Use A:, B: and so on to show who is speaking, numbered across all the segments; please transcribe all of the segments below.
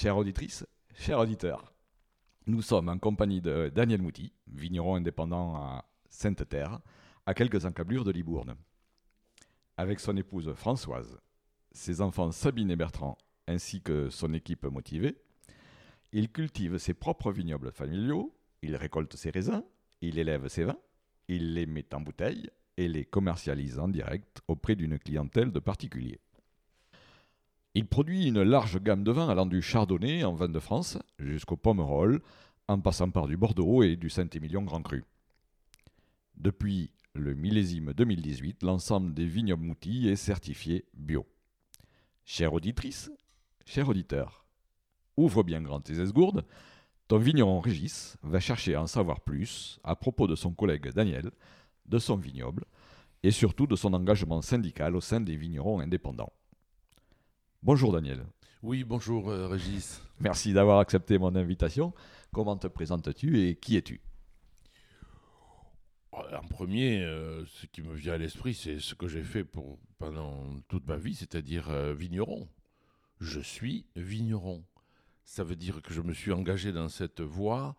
A: Chère auditrice, chers auditeurs, nous sommes en compagnie de Daniel Mouty, vigneron indépendant à Sainte-Terre, à quelques encablures de Libourne. Avec son épouse Françoise, ses enfants Sabine et Bertrand, ainsi que son équipe motivée, il cultive ses propres vignobles familiaux, il récolte ses raisins, il élève ses vins, il les met en bouteille et les commercialise en direct auprès d'une clientèle de particuliers. Il produit une large gamme de vins allant du chardonnay en vin de France jusqu'au pomerol, en passant par du Bordeaux et du Saint-Émilion Grand Cru. Depuis le millésime 2018, l'ensemble des vignobles moutis est certifié bio. Chère auditrice, cher auditeur, ouvre bien grand tes esgourdes, ton vigneron Régis va chercher à en savoir plus à propos de son collègue Daniel, de son vignoble et surtout de son engagement syndical au sein des vignerons indépendants. Bonjour Daniel.
B: Oui, bonjour euh, Régis.
A: Merci d'avoir accepté mon invitation. Comment te présentes-tu et qui es-tu?
B: En premier, euh, ce qui me vient à l'esprit, c'est ce que j'ai fait pour, pendant toute ma vie, c'est-à-dire euh, vigneron. Je suis vigneron. Ça veut dire que je me suis engagé dans cette voie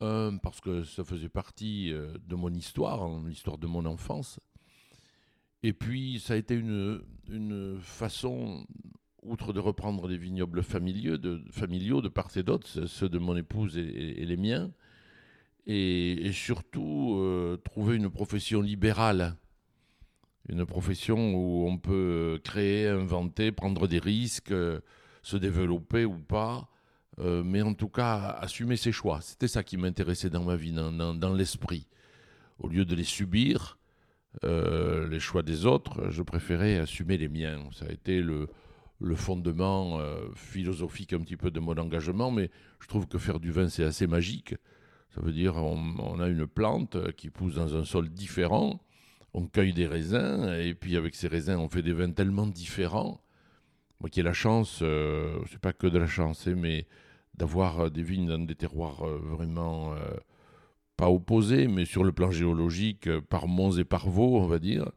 B: parce que ça faisait partie de mon histoire, hein, l'histoire de mon enfance. Et puis, ça a été une, une façon outre de reprendre les vignobles familiaux de, part et d'autre, ceux de mon épouse et, les miens, et, surtout euh, trouver une profession libérale, une profession où on peut créer, inventer, prendre des risques, euh, se développer ou pas, euh, mais en tout cas assumer ses choix. C'était ça qui m'intéressait dans ma vie, dans, dans l'esprit. Au lieu de les subir, les choix des autres, je préférais assumer les miens. Ça a été le, le fondement euh, philosophique un petit peu de mon engagement, mais je trouve que faire du vin, c'est assez magique. Ça veut dire on, a une plante qui pousse dans un sol différent, on cueille des raisins, et puis avec ces raisins, on fait des vins tellement différents. Moi qui ai la chance, euh, c'est pas que de la chance, hein, mais d'avoir des vignes dans des terroirs euh, vraiment pas opposés, mais sur le plan géologique, par Mons et par Vaux, on va dire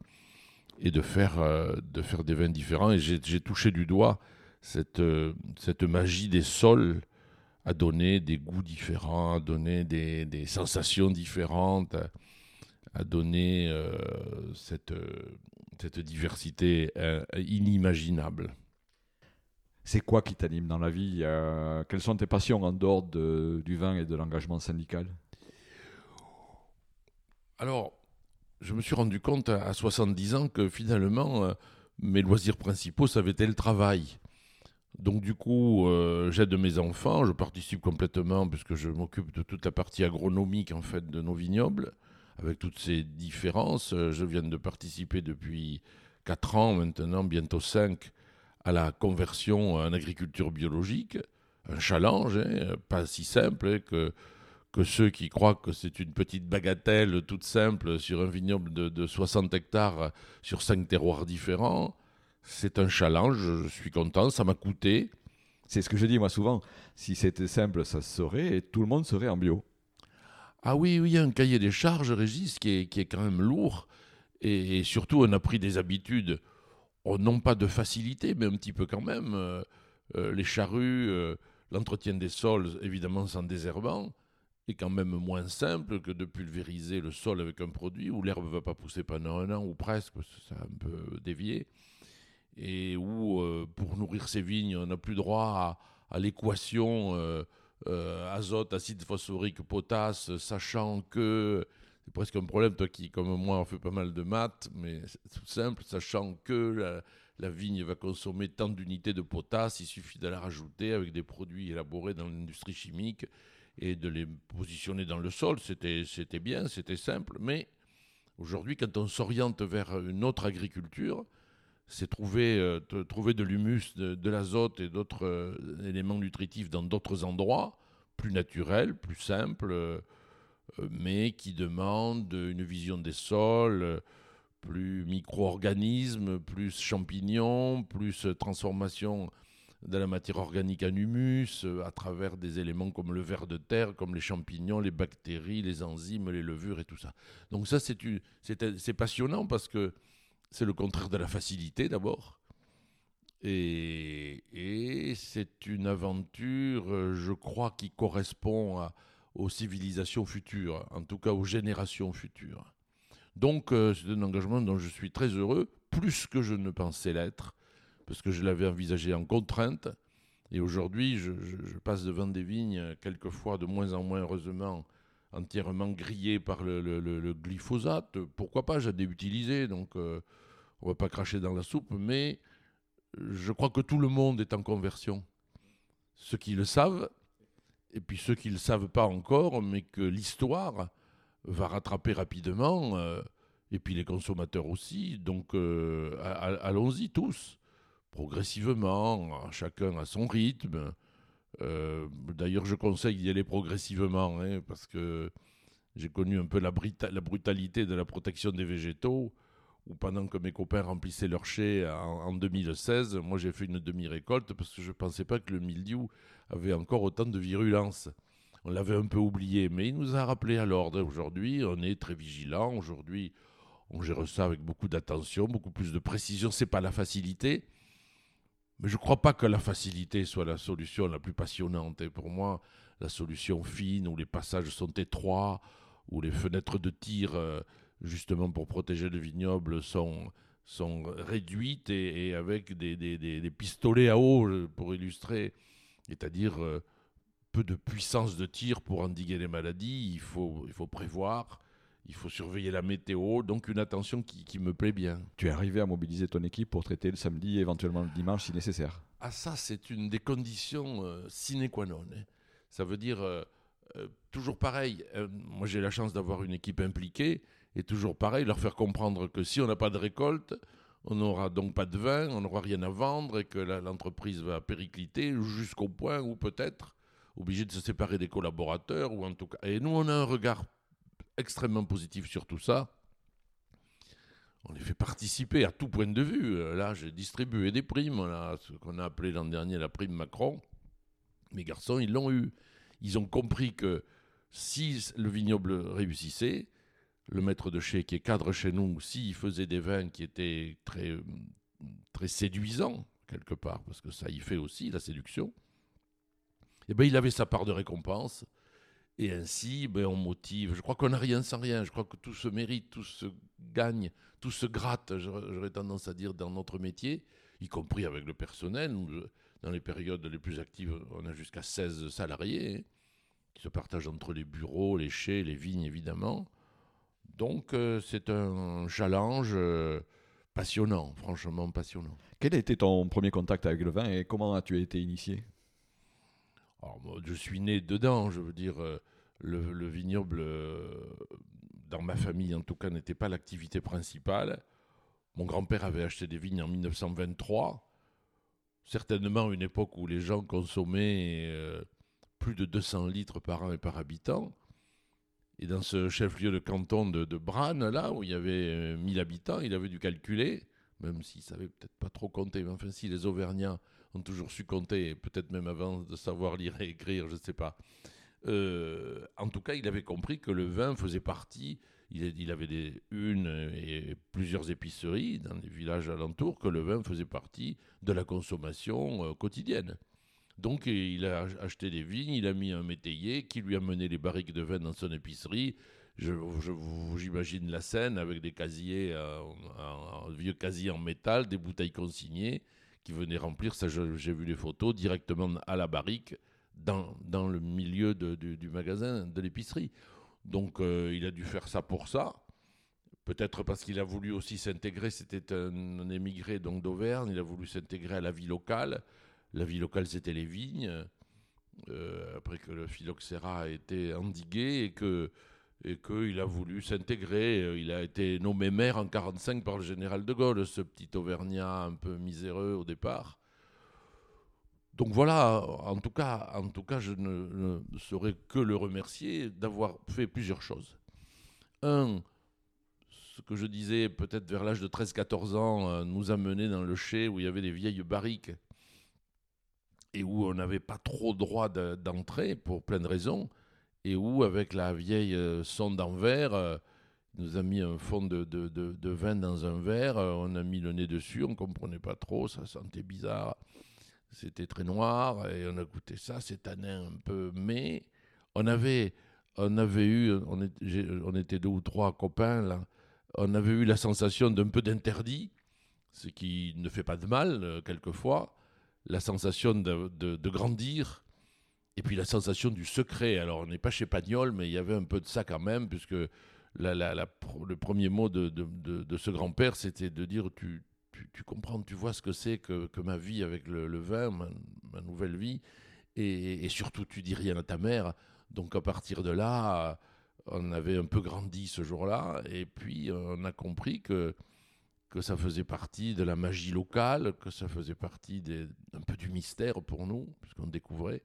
B: et de faire, euh, de faire des vins différents. Et j'ai touché du doigt cette, euh, cette magie des sols à donner des goûts différents, à donner des, des sensations différentes, à, donner euh, cette, cette diversité inimaginable.
A: C'est quoi qui t'anime dans la vie Quelles sont tes passions en dehors de, du vin et de l'engagement syndical?
B: Alors, je me suis rendu compte à 70 ans que finalement, euh, mes loisirs principaux, ça avait été le travail. Donc du coup, euh, j'aide mes enfants, je participe complètement puisque je m'occupe de toute la partie agronomique en fait de nos vignobles, avec toutes ces différences. Je viens de participer depuis 4 ans maintenant, bientôt 5, à la conversion en agriculture biologique. Un challenge, hein, pas si simple hein, que que ceux qui croient que c'est une petite bagatelle toute simple sur un vignoble de, 60 hectares sur 5 terroirs différents. C'est un challenge, je suis content, ça m'a coûté.
A: C'est ce que je dis moi souvent, si c'était simple, ça se serait et tout le monde serait en bio.
B: Ah oui, oui, il y a un cahier des charges, Régis, qui est, qui est quand même lourd. Et, surtout, on a pris des habitudes, oh, non pas de facilité, mais un petit peu quand même. Euh, euh, les charrues, euh, l'entretien des sols, évidemment sans désherbant est quand même moins simple que de pulvériser le sol avec un produit où l'herbe ne va pas pousser pendant un an ou presque, parce que ça a un peu dévié, et où euh, pour nourrir ces vignes, on n'a plus droit à, l'équation euh, euh, azote, acide phosphorique, potasse, sachant que c'est presque un problème, toi qui, comme moi, on fait pas mal de maths, mais tout simple, sachant que la, la vigne va consommer tant d'unités de potasse, il suffit de la rajouter avec des produits élaborés dans l'industrie chimique et de les positionner dans le sol. C'était bien, c'était simple. Mais aujourd'hui, quand on s'oriente vers une autre agriculture, c'est trouver, euh, trouver de l'humus, de, l'azote et d'autres euh, éléments nutritifs dans d'autres endroits, plus naturels, plus simples, euh, mais qui demandent une vision des sols, plus micro-organismes, plus champignons, plus transformation de la matière organique en humus euh, à travers des éléments comme le ver de terre, comme les champignons, les bactéries, les enzymes, les levures et tout ça. Donc ça, c'est passionnant parce que c'est le contraire de la facilité d'abord. Et, c'est une aventure, euh, je crois, qui correspond aux civilisations futures, en tout cas aux générations futures. Donc euh, c'est un engagement dont je suis très heureux, plus que je ne pensais l'être, parce que je l'avais envisagé en contrainte. Et aujourd'hui, je, passe devant des vignes, quelquefois de moins en moins heureusement, entièrement grillées par le, glyphosate. Pourquoi pas, j'en ai utilisé, donc euh, on ne va pas cracher dans la soupe, mais je crois que tout le monde est en conversion. Ceux qui le savent, et puis ceux qui ne le savent pas encore, mais que l'histoire va rattraper rapidement, euh, et puis les consommateurs aussi. Donc euh, allons-y tous, progressivement, chacun à son rythme. Euh, d'ailleurs, je conseille d'y aller progressivement, hein, parce que j'ai connu un peu la, brutalité de la protection des végétaux, où pendant que mes copains remplissaient leur chai en, en 2016, moi j'ai fait une demi-récolte parce que je ne pensais pas que le mildiou avait encore autant de virulence. On l'avait un peu oublié, mais il nous a rappelé à l'ordre. Aujourd'hui, on est très vigilant. Aujourd'hui, on gère ça avec beaucoup d'attention, beaucoup plus de précision. C'est pas la facilité, mais je ne crois pas que la facilité soit la solution la plus passionnante. Et pour moi, la solution fine, où les passages sont étroits, où les fenêtres de tir, euh, justement pour protéger le vignoble, sont, réduites et, avec des, pistolets à eau, euh, pour illustrer, c'est-à-dire euh, peu de puissance de tir pour endiguer les maladies. Il faut prévoir, il faut surveiller la météo, donc une attention qui, me plaît bien.
A: Tu es arrivé à mobiliser ton équipe pour traiter le samedi et éventuellement le dimanche si nécessaire
B: Ah ça, c'est une des conditions euh, sine qua non. Hein. Ça veut dire, euh, toujours pareil, moi j'ai la chance d'avoir une équipe impliquée, et toujours pareil, leur faire comprendre que si on n'a pas de récolte, on n'aura donc pas de vin, on n'aura rien à vendre et que l'entreprise va péricliter jusqu'au point où peut-être obligé de se séparer des collaborateurs ou en tout cas. Et nous, on a un regard extrêmement positif sur tout ça. On les fait participer à tout point de vue. Là, j'ai distribué des primes, ce qu'on a appelé l'an dernier la prime Macron. Mes garçons, ils l'ont eu. Ils ont compris que si le vignoble réussissait, le maître de chez qui est cadre chez nous, s'il faisait des vins qui étaient très, très séduisants, quelque part, parce que ça y fait aussi, la séduction, eh ben, il avait sa part de récompense. Et ainsi, ben, on motive. Je crois qu'on n'a rien sans rien. Je crois que tout se mérite, tout se gagne, tout se gratte, j'aurais tendance à dire, dans notre métier, y compris avec le personnel. Dans les périodes les plus actives, on a jusqu'à 16 salariés hein, qui se partagent entre les bureaux, les chais, les vignes, évidemment. Donc euh, c'est un challenge euh, passionnant, franchement passionnant.
A: Quel a été ton premier contact avec le vin et comment as-tu été initié?
B: Je suis né dedans, je veux dire, euh, le, vignoble, dans ma famille en tout cas, n'était pas l'activité principale. Mon grand-père avait acheté des vignes en 1923, certainement une époque où les gens consommaient plus de 200 litres par an et par habitant. Et dans ce chef-lieu de canton de, de là, où il y avait 1000 euh, habitants, il avait dû calculer, même s'il savait peut-être pas trop compter, mais enfin, si les Auvergnats ont toujours su compter, peut-être même avant de savoir lire et écrire, je ne sais pas. Euh, en tout cas, il avait compris que le vin faisait partie, il, avait des, une et plusieurs épiceries dans les villages alentours, que le vin faisait partie de la consommation euh, quotidienne. Donc il a acheté des vignes, il a mis un métayer qui lui a mené les barriques de vin dans son épicerie. J'imagine la scène avec des casiers, un, vieux casier en métal, des bouteilles consignées qui venaient remplir, ça j'ai vu les photos, directement à la barrique dans, dans le milieu du, magasin, de l'épicerie. Donc euh, il a dû faire ça pour ça. Peut-être parce qu'il a voulu aussi s'intégrer, c'était un, un, émigré donc d'Auvergne, il a voulu s'intégrer à la vie locale. La vie locale, c'était les vignes. Euh, après que le phylloxéra a été endigué et que et qu'il a voulu s'intégrer. Euh, il a été nommé maire en 1945 par le général de Gaulle, ce petit Auvergnat un peu miséreux au départ. Donc voilà, en tout cas, je ne, ne saurais que le remercier d'avoir fait plusieurs choses. Un, ce que je disais peut-être vers l'âge de 13-14 ans, euh, nous a menés dans le chai où il y avait des vieilles barriques et où on n'avait pas trop droit d'entrer pour plein de raisons, et où avec la vieille euh, sonde en verre, euh, nous a mis un fond de, vin dans un verre, on a mis le nez dessus, on comprenait pas trop, ça sentait bizarre, c'était très noir, et on a goûté ça, c'est un peu, mais on avait, on avait eu, on, on était deux ou trois copains là, on avait eu la sensation d'un peu d'interdit, ce qui ne fait pas de mal euh, quelquefois, la sensation de, grandir, et puis la sensation du secret. Alors on n'est pas chez Pagnol, mais il y avait un peu de ça quand même, puisque le premier mot de, ce grand-père, c'était de dire tu, comprends, tu vois ce que c'est que, ma vie avec le, vin, ma, nouvelle vie, et, surtout tu dis rien à ta mère. Donc à partir de là, on avait un peu grandi ce jour-là, et puis on a compris que, que ça faisait partie de la magie locale, que ça faisait partie des, un peu du mystère pour nous, puisqu'on découvrait,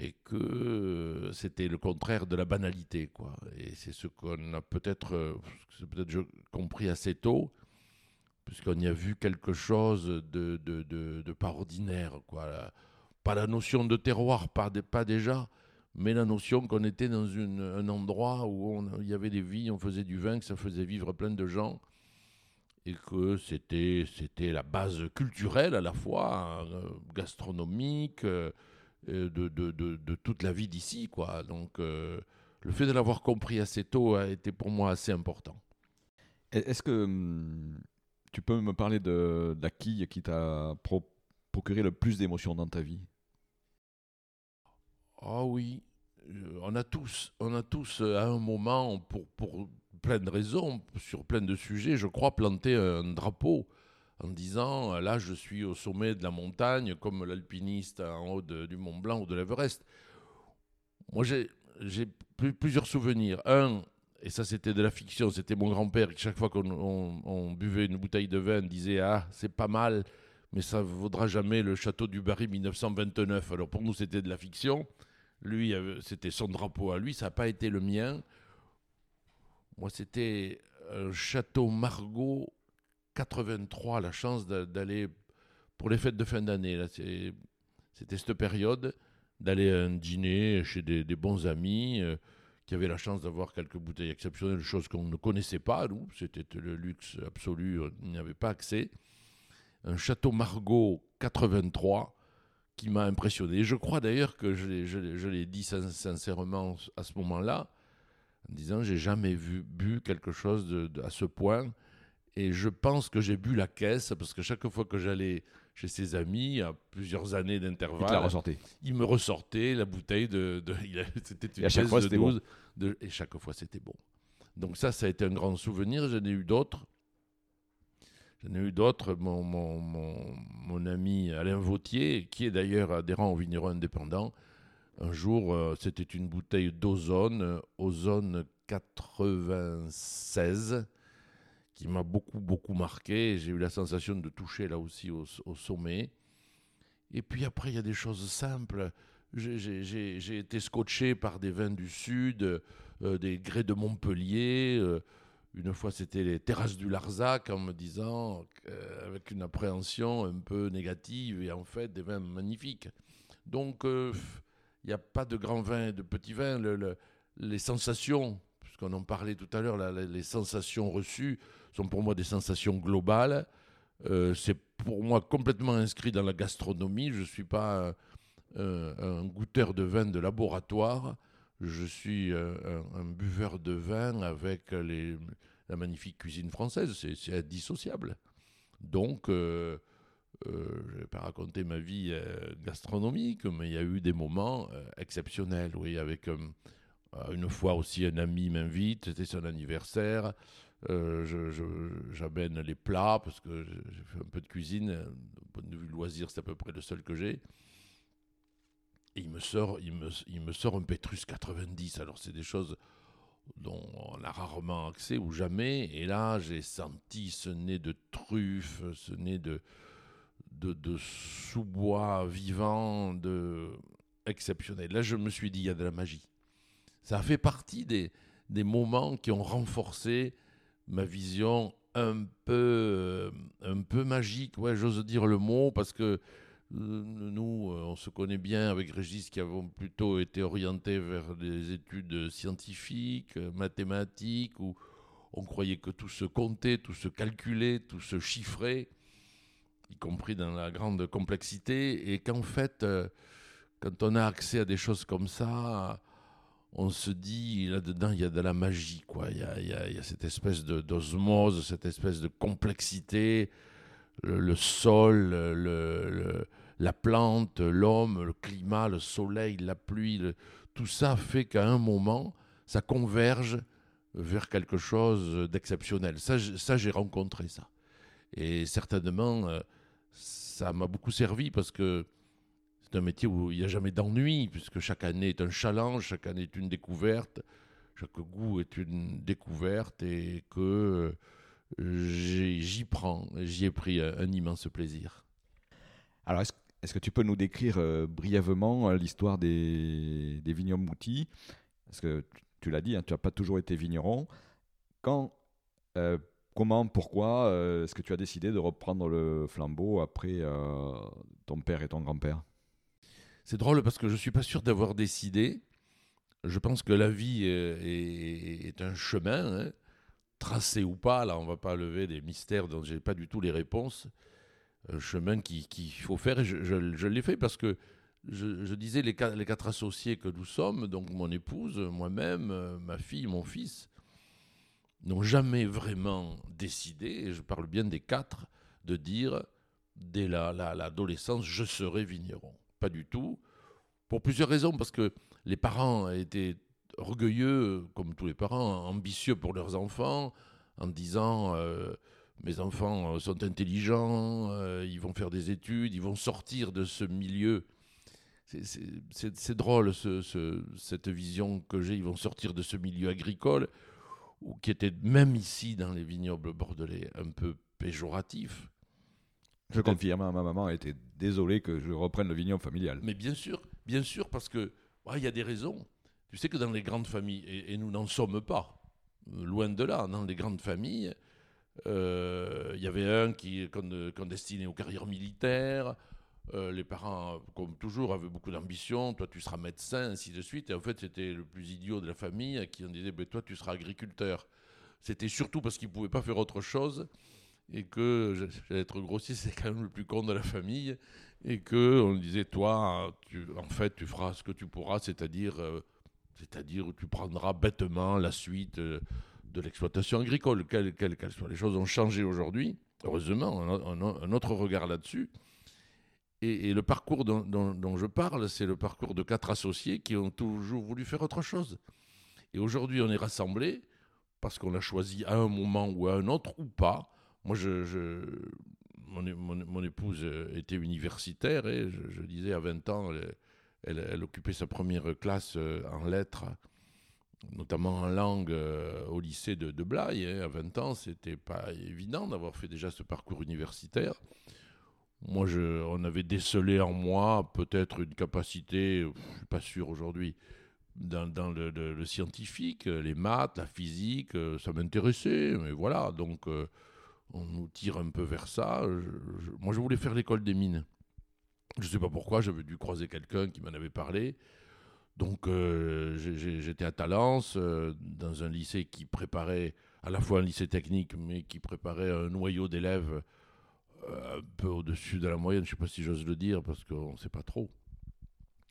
B: et que c'était le contraire de la banalité. Quoi. Et c'est ce qu'on a peut-être peut compris assez tôt, puisqu'on y a vu quelque chose de, de, de, pas ordinaire. Quoi. Pas la notion de terroir, pas, déjà, mais la notion qu'on était dans un endroit où il y avait des vies, on faisait du vin, que ça faisait vivre plein de gens, et que c'était, c'était la base culturelle à la fois, euh, gastronomique, euh, de, de, de, toute la vie d'ici. quoi. Donc euh, le fait de l'avoir compris assez tôt a été pour moi assez important.
A: Est-ce que hum, tu peux me parler de, la quille qui t'a procuré le plus d'émotions dans ta vie?
B: Ah oui, euh, on a tous, on a tous euh, à un moment, pour, pour plein de raisons, sur plein de sujets, je crois, planté un drapeau en disant là je suis au sommet de la montagne comme l'alpiniste en haut du Mont Blanc ou de l'Everest. Moi j'ai plusieurs souvenirs. Un, et ça c'était de la fiction, c'était mon grand-père qui chaque fois qu'on buvait une bouteille de vin disait ah c'est pas mal mais ça vaudra jamais le château du Barry 1929. Alors pour nous c'était de la fiction. Lui, c'était son drapeau à lui, ça n'a pas été le mien. Moi, c'était un château Margot 83, la chance d'aller pour les fêtes de fin d'année. C'était cette période d'aller à un dîner chez des, bons amis euh, qui avaient la chance d'avoir quelques bouteilles exceptionnelles, choses qu'on ne connaissait pas, nous. C'était le luxe absolu, on n'y avait pas accès. Un château Margot 83 qui m'a impressionné. Je crois d'ailleurs que je l'ai dit sincèrement à ce moment-là, en disant j'ai jamais vu bu quelque chose à ce point. Et je pense que j'ai bu la caisse parce que chaque fois que j'allais chez ses amis, à plusieurs années d'intervalle,
A: il,
B: il, me ressortait la bouteille de. de
A: c'était une et à chaque fois, c'était bon.
B: et chaque fois, c'était bon. Donc, ça, ça a été un grand souvenir. J'en ai eu d'autres. J'en ai eu d'autres. Mon, mon, mon, ami Alain Vautier, qui est d'ailleurs adhérent au vigneron indépendant, un jour, euh, c'était une bouteille d'ozone, euh, ozone 96, qui m'a beaucoup, beaucoup marqué. J'ai eu la sensation de toucher là aussi au, sommet. Et puis après, il y a des choses simples. J'ai été scotché par des vins du Sud, euh, des grès de Montpellier. Une fois, c'était les terrasses du Larzac en me disant, euh, avec une appréhension un peu négative, et en fait, des vins magnifiques. Donc, euh, il n'y a pas de grands vins et de petits vins. les sensations, puisqu'on en parlait tout à l'heure, les sensations reçues sont pour moi des sensations globales. Euh, c'est pour moi complètement inscrit dans la gastronomie. Je ne suis pas un goûteur de vin de laboratoire je suis euh, un, buveur de vin avec les, la magnifique cuisine française, c'est indissociable. Donc, euh, euh, je ne vais pas raconter ma vie gastronomique, mais il y a eu des moments exceptionnels, oui, avec une fois aussi un ami m'invite, c'était son anniversaire, j'amène les plats, parce que j'ai fait un peu de cuisine, point de vue loisir, c'est à peu près le seul que j'ai. Et il me sort, il me, il me sort un Petrus 90. Alors, c'est des choses dont on a rarement accès ou jamais. Et là, j'ai senti ce nez de truffe, ce nez de, de, de sous-bois vivant, de exceptionnel. Là, je me suis dit, il y a de la magie. Ça a fait partie des, des moments qui ont renforcé ma vision un peu, un peu magique. J'ose dire le mot parce que nous, on se connaît bien avec Régis qui avons plutôt été orientés vers des études scientifiques, mathématiques, où on croyait que tout se comptait, tout se calculait, tout se chiffrait, y compris dans la grande complexité, et qu'en fait, quand on a accès à des choses comme ça, on se dit là-dedans, il y a de la magie, quoi. Il y a, cette espèce d'osmose, cette espèce de complexité, le, sol, la plante, l'homme, le climat, le soleil, la pluie, tout ça fait qu'à un moment, ça converge vers quelque chose d'exceptionnel. Ça, ça j'ai rencontré ça. Et certainement, euh, ça m'a beaucoup servi parce que c'est un métier où il n'y a jamais d'ennui, puisque chaque année est un challenge, chaque année est une découverte, chaque goût est une découverte, et que j'y prends, j'y ai pris un, immense plaisir.
A: Alors, est-ce que tu peux nous décrire euh, brièvement euh, l'histoire des, des vignobles Moutis? Parce que tu, l'as dit, hein, tu n'as pas toujours été vigneron. Quand, euh, comment, pourquoi est-ce que tu as décidé de reprendre le flambeau après ton père et ton grand-père?
B: C'est drôle parce que je ne suis pas sûr d'avoir décidé. Je pense que la vie est, un chemin, hein. tracé ou pas. Là, on ne va pas lever des mystères dont je n'ai pas du tout les réponses. Un chemin qu'il faut faire et je, l'ai fait parce que je, disais les quatre, associés que nous sommes, donc mon épouse, moi-même, ma fille, mon fils, n'ont jamais vraiment décidé, et je parle bien des quatre, de dire dès l'adolescence, je serai vigneron. Pas du tout. Pour plusieurs raisons, parce que les parents étaient orgueilleux, comme tous les parents, ambitieux pour leurs enfants, en disant euh, mes enfants sont intelligents, euh, ils vont faire des études, ils vont sortir de ce milieu. C'est drôle cette vision que j'ai, ils vont sortir de ce milieu agricole, qui était même ici dans les vignobles bordelais un peu péjoratif.
A: Je confirme, ma maman était désolée que je reprenne le vignoble familial.
B: Mais bien sûr, bien sûr, parce que il y a des raisons. Tu sais que dans les grandes familles, et, nous n'en sommes pas, loin de là, dans les grandes familles, euh, il y avait un qui est destiné aux carrières militaires. Euh, les parents, comme toujours, avaient beaucoup d'ambition. Toi, tu seras médecin, ainsi de suite. Et en fait, c'était le plus idiot de la famille qui en disait ben, Toi, tu seras agriculteur. C'était surtout parce qu'il ne pouvait pas faire autre chose et que, j'allais être grossier, c'est quand même le plus con de la famille, et que on disait, toi, en fait, tu feras ce que tu pourras, c'est-à-dire, euh, c'est-à-dire, tu prendras bêtement la suite euh, de l'exploitation agricole, quelle qu'elle soit. Les choses ont changé aujourd'hui, heureusement, un, autre regard là-dessus. Et, le parcours dont, dont je parle, c'est le parcours de quatre associés qui ont toujours voulu faire autre chose. Et aujourd'hui, on est rassemblés parce qu'on a choisi à un moment ou à un autre, ou pas, moi, je, mon, épouse était universitaire et je, disais à 20 ans, elle, occupait sa première classe euh, en lettres, notamment en langue euh, au lycée de, Blaye. Hein. À 20 ans, c'était pas évident d'avoir fait déjà ce parcours universitaire. Moi, je, on avait décelé en moi peut-être une capacité, je ne suis pas sûr aujourd'hui, dans, le, scientifique, les maths, la physique, euh, ça m'intéressait, mais voilà, donc on nous tire un peu vers ça. moi, je voulais faire l'école des mines. Je ne sais pas pourquoi, j'avais dû croiser quelqu'un qui m'en avait parlé. Donc, euh, j'étais à Talence, euh, dans un lycée qui préparait, à la fois un lycée technique, mais qui préparait un noyau d'élèves euh, un peu au-dessus de la moyenne. Je ne sais pas si j'ose le dire, parce qu'on ne sait pas trop.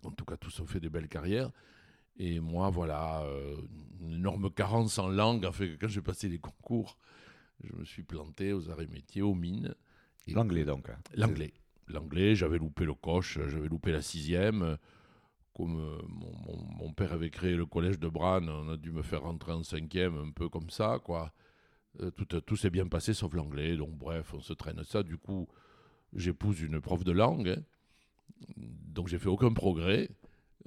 B: En tout cas, tous ont fait des belles carrières. Et moi, voilà, une énorme carence en langue a fait que quand j'ai passé les concours, je me suis planté aux arrêts métiers, aux mines.
A: L'anglais donc. Hein.
B: L'anglais. L'anglais, j'avais loupé le coche, j'avais loupé la sixième. Comme euh, mon, père avait créé le collège de Bran, on a dû me faire rentrer en cinquième, un peu comme ça, quoi. Euh, tout, tout s'est bien passé sauf l'anglais, donc bref, on se traîne ça. Du coup, j'épouse une prof de langue, hein. donc j'ai fait aucun progrès.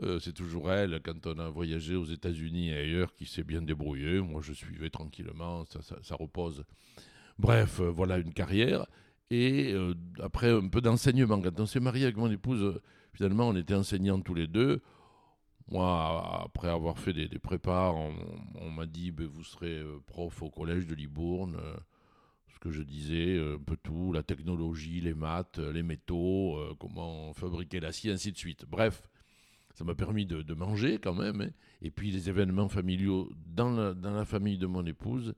B: Euh, c'est toujours elle, quand on a voyagé aux États-Unis et ailleurs, qui s'est bien débrouillée. Moi, je suivais tranquillement, ça, repose. Bref, euh, voilà une carrière. Et euh, après, un peu d'enseignement. Quand on s'est marié avec mon épouse, finalement, on était enseignants tous les deux. Moi, après avoir fait des, prépas, on, m'a dit ben, vous serez prof au collège de Libourne. ce que je disais, un peu tout, la technologie, les maths, les métaux, comment fabriquer l'acier, ainsi de suite. Bref, ça m'a permis de, manger quand même. Hein. Et puis les événements familiaux dans la, dans la famille de mon épouse,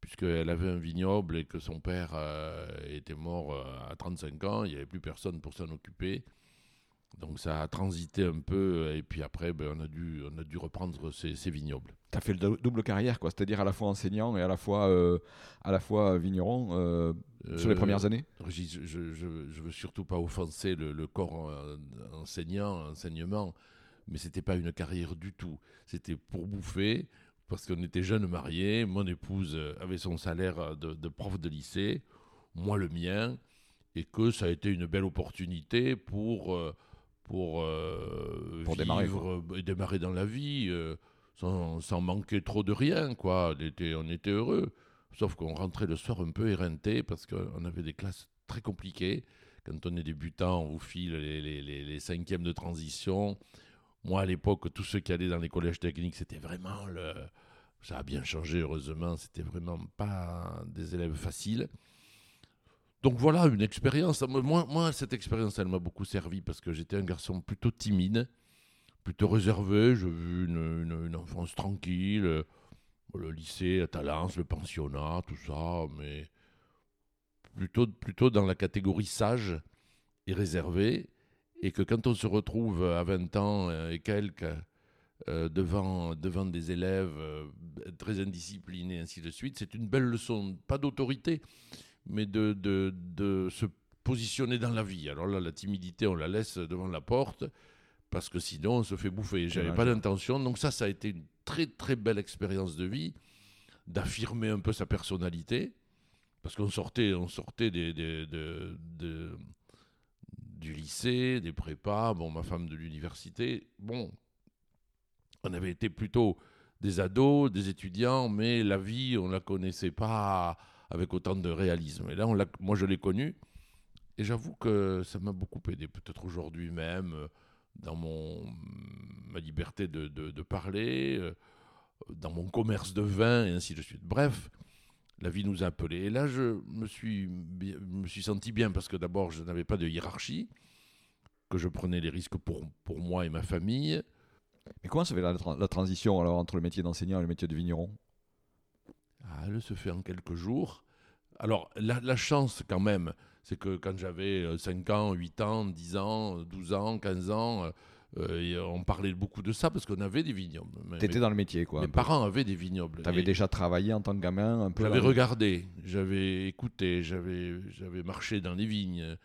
B: puisqu'elle avait un vignoble et que son père euh, était mort euh, à 35 ans, il n'y avait plus personne pour s'en occuper. Donc ça a transité un peu et puis après ben, on, a dû, on a dû reprendre ces, vignobles.
A: Tu as fait le double carrière, quoi, c'est-à-dire à la fois enseignant et à la fois, euh, à la fois vigneron sur les premières années?
B: Je ne veux surtout pas offenser le, le corps enseignant, enseignement mais c'était pas une carrière du tout. C'était pour bouffer, parce qu'on était jeunes mariés. Mon épouse avait son salaire de, prof de lycée, moi le mien, et que ça a été une belle opportunité pour, euh, pour, euh,
A: pour
B: démarrer, et démarrer dans la vie. Euh, sans, sans, manquer trop de rien, quoi. On était, on était heureux. Sauf qu'on rentrait le soir un peu éreinté parce qu'on avait des classes très compliquées. Quand on est débutant, on vous file les, les, les cinquièmes de transition. Moi, à l'époque, tous ceux qui allaient dans les collèges techniques, c'était vraiment le. Ça a bien changé, heureusement. C'était vraiment pas des élèves faciles. Donc voilà, une expérience. Moi, moi cette expérience, elle m'a beaucoup servi parce que j'étais un garçon plutôt timide, plutôt réservé. J'ai vu une, enfance tranquille, le lycée à Talence, le pensionnat, tout ça, mais plutôt, plutôt dans la catégorie sage et réservé et que quand on se retrouve à 20 ans euh, et quelques euh, devant, devant des élèves euh, très indisciplinés, ainsi de suite, c'est une belle leçon, pas d'autorité, mais de, de, de, se positionner dans la vie. Alors là, la timidité, on la laisse devant la porte, parce que sinon, on se fait bouffer. J'avais pas d'intention, donc ça, ça a été une très très belle expérience de vie, d'affirmer un peu sa personnalité, parce qu'on sortait, on sortait des, des, de du lycée, des prépas, bon, ma femme de l'université. Bon, on avait été plutôt des ados, des étudiants, mais la vie, on ne la connaissait pas avec autant de réalisme. Et là, moi, je l'ai connue, et j'avoue que ça m'a beaucoup aidé, peut-être aujourd'hui même, dans mon, ma liberté de, de, parler, euh, dans mon commerce de vin, et ainsi de suite. Bref, la vie nous a appelés. Et là, je me suis, me suis senti bien parce que d'abord, je n'avais pas de hiérarchie, que je prenais les risques pour, pour moi et ma famille.
A: Mais comment se fait la, la transition alors entre le métier d'enseignant et le métier de vigneron?
B: Ah, Elle se fait en quelques jours. Alors, la, la chance quand même, c'est que quand j'avais 5 euh, ans, 8 ans, 10 ans, 12 ans, 15 ans, euh, on parlait beaucoup de ça parce qu'on avait des vignobles.
A: Tu étais dans le métier, quoi.
B: Mes parents avaient des vignobles.
A: Tu avais déjà travaillé en tant que gamin un peu
B: J'avais regardé, j'avais écouté, j'avais marché dans les vignes.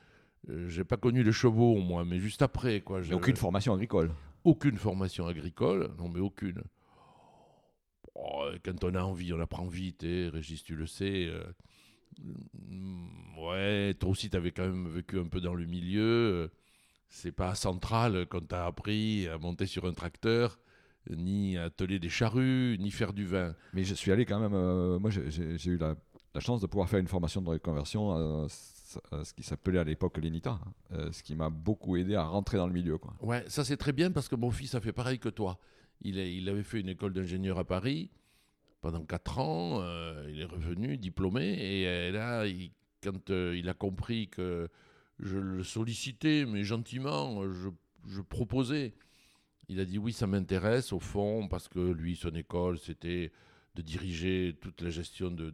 B: Euh, j'ai pas connu les chevaux, moi, mais juste après. Quoi,
A: aucune formation agricole
B: Aucune formation agricole, non, mais aucune. Oh, quand on a envie, on apprend vite, et Régis, tu le sais. Euh, ouais, toi aussi, tu avais quand même vécu un peu dans le milieu c'est pas central quand tu as appris à monter sur un tracteur, ni à atteler des charrues, ni faire du vin.
A: Mais je suis allé quand même. Euh, moi, j'ai eu la, chance de pouvoir faire une formation de reconversion à, ce qui s'appelait à l'époque l'ENITA, hein, euh, ce qui m'a beaucoup aidé à rentrer dans le milieu. Quoi.
B: Ouais, ça c'est très bien parce que mon fils a fait pareil que toi. Il, il avait fait une école d'ingénieur à Paris pendant 4 ans. Euh, il est revenu diplômé et là, quand il a compris que je le sollicitais, mais gentiment, je, proposais. Il a dit oui, ça m'intéresse au fond, parce que lui, son école, c'était de diriger toute la gestion de,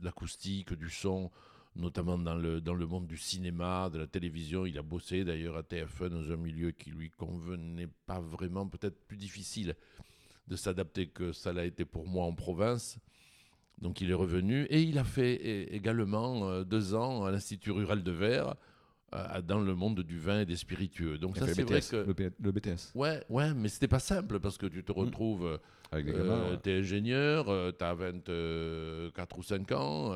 B: l'acoustique, du son, notamment dans le, dans le monde du cinéma, de la télévision. Il a bossé d'ailleurs à TF1 dans un milieu qui lui convenait pas vraiment, peut-être plus difficile de s'adapter que ça l'a été pour moi en province. Donc il est revenu et il a fait également euh, deux ans à l'Institut rural de Verre euh, dans le monde du vin et des spiritueux. Donc
A: ça c'est vrai que le, BTS.
B: Ouais, ouais, mais c'était pas simple parce que tu te mmh. retrouves, euh, tu es ingénieur, tu as 24 ou 5 ans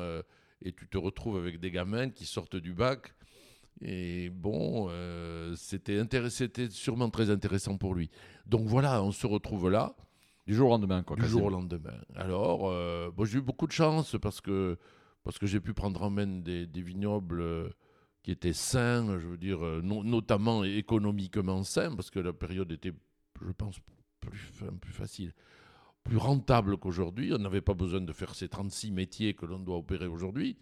B: et tu te retrouves avec des gamins qui sortent du bac. Et bon, c'était sûrement très intéressant pour lui. Donc voilà, on se retrouve là.
A: Du jour au lendemain, quoi.
B: Du jour au lendemain. Alors, euh, j'ai eu beaucoup de chance parce que, parce que j'ai pu prendre en main des, vignobles euh, qui étaient sains, je veux dire, euh, notamment économiquement sains, parce que la période était, je pense, plus, plus facile. plus rentable qu'aujourd'hui. On n'avait pas besoin de faire ces 36 métiers que l'on doit opérer aujourd'hui.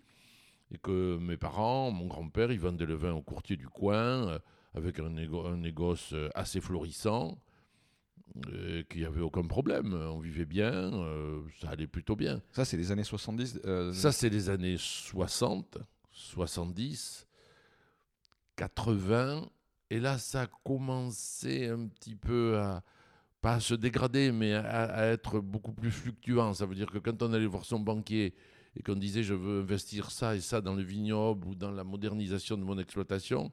B: Et que mes parents, mon grand-père, ils vendaient le vin au courtier du coin, euh, avec un, un négoce assez florissant, qu'il n'y avait aucun problème. On vivait bien, euh, ça allait plutôt bien.
A: Ça, c'est les années 70 euh,
B: Ça, c'est les années 60, 70, 80. Et là, ça a commencé un petit peu à, pas à se dégrader, mais à, à être beaucoup plus fluctuant. Ça veut dire que quand on allait voir son banquier et qu'on disait je veux investir ça et ça dans le vignoble ou dans la modernisation de mon exploitation,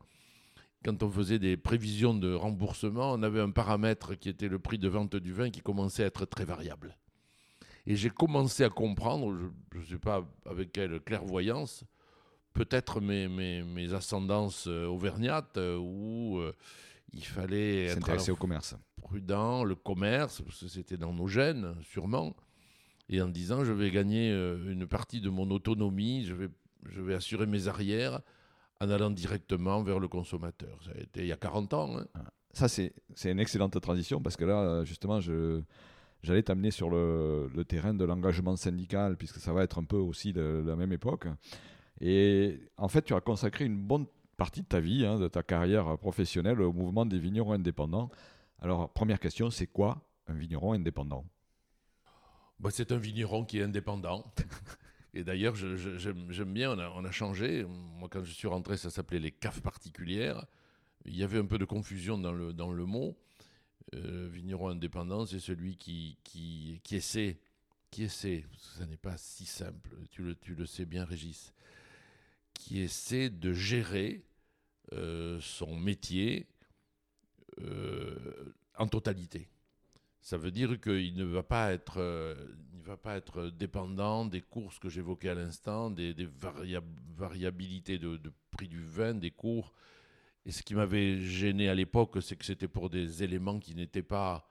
B: quand on faisait des prévisions de remboursement, on avait un paramètre qui était le prix de vente du vin qui commençait à être très variable. Et j'ai commencé à comprendre, je ne sais pas avec quelle clairvoyance, peut-être mes, mes, mes ascendances euh, auvergnates, euh, où euh, il fallait être
A: S'intéresser au commerce.
B: prudent, le commerce, parce que c'était dans nos gènes, sûrement, et en disant je vais gagner une partie de mon autonomie, je vais, je vais assurer mes arrières en allant directement vers le consommateur. Ça a été il y a 40 ans. hein.
A: Ça, c'est une excellente transition parce que là, euh, justement, je, j'allais t'amener sur le, le terrain de l'engagement syndical puisque ça va être un peu aussi de, la même époque. Et en fait, tu as consacré une bonne partie de ta vie, hein, de ta carrière professionnelle au mouvement des vignerons indépendants. Alors, première question, c'est quoi un vigneron indépendant?
B: Bah, c'est un vigneron qui est indépendant. Et d'ailleurs, j'aime bien, on a, changé. Moi, quand je suis rentré, ça s'appelait les caves particulières. Il y avait un peu de confusion dans le, dans le mot. Euh, vigneron indépendant, c'est celui qui, qui, essaie, qui essaie, ça n'est pas si simple, tu le, tu le sais bien, Régis, qui essaie de gérer euh, son métier euh, en totalité. Ça veut dire qu'il ne va pas être, euh, va pas être dépendant des courses que j'évoquais à l'instant, des, des varia- variabilités de, prix du vin, des cours. Et ce qui m'avait gêné à l'époque, c'est que c'était pour des éléments qui n'étaient pas,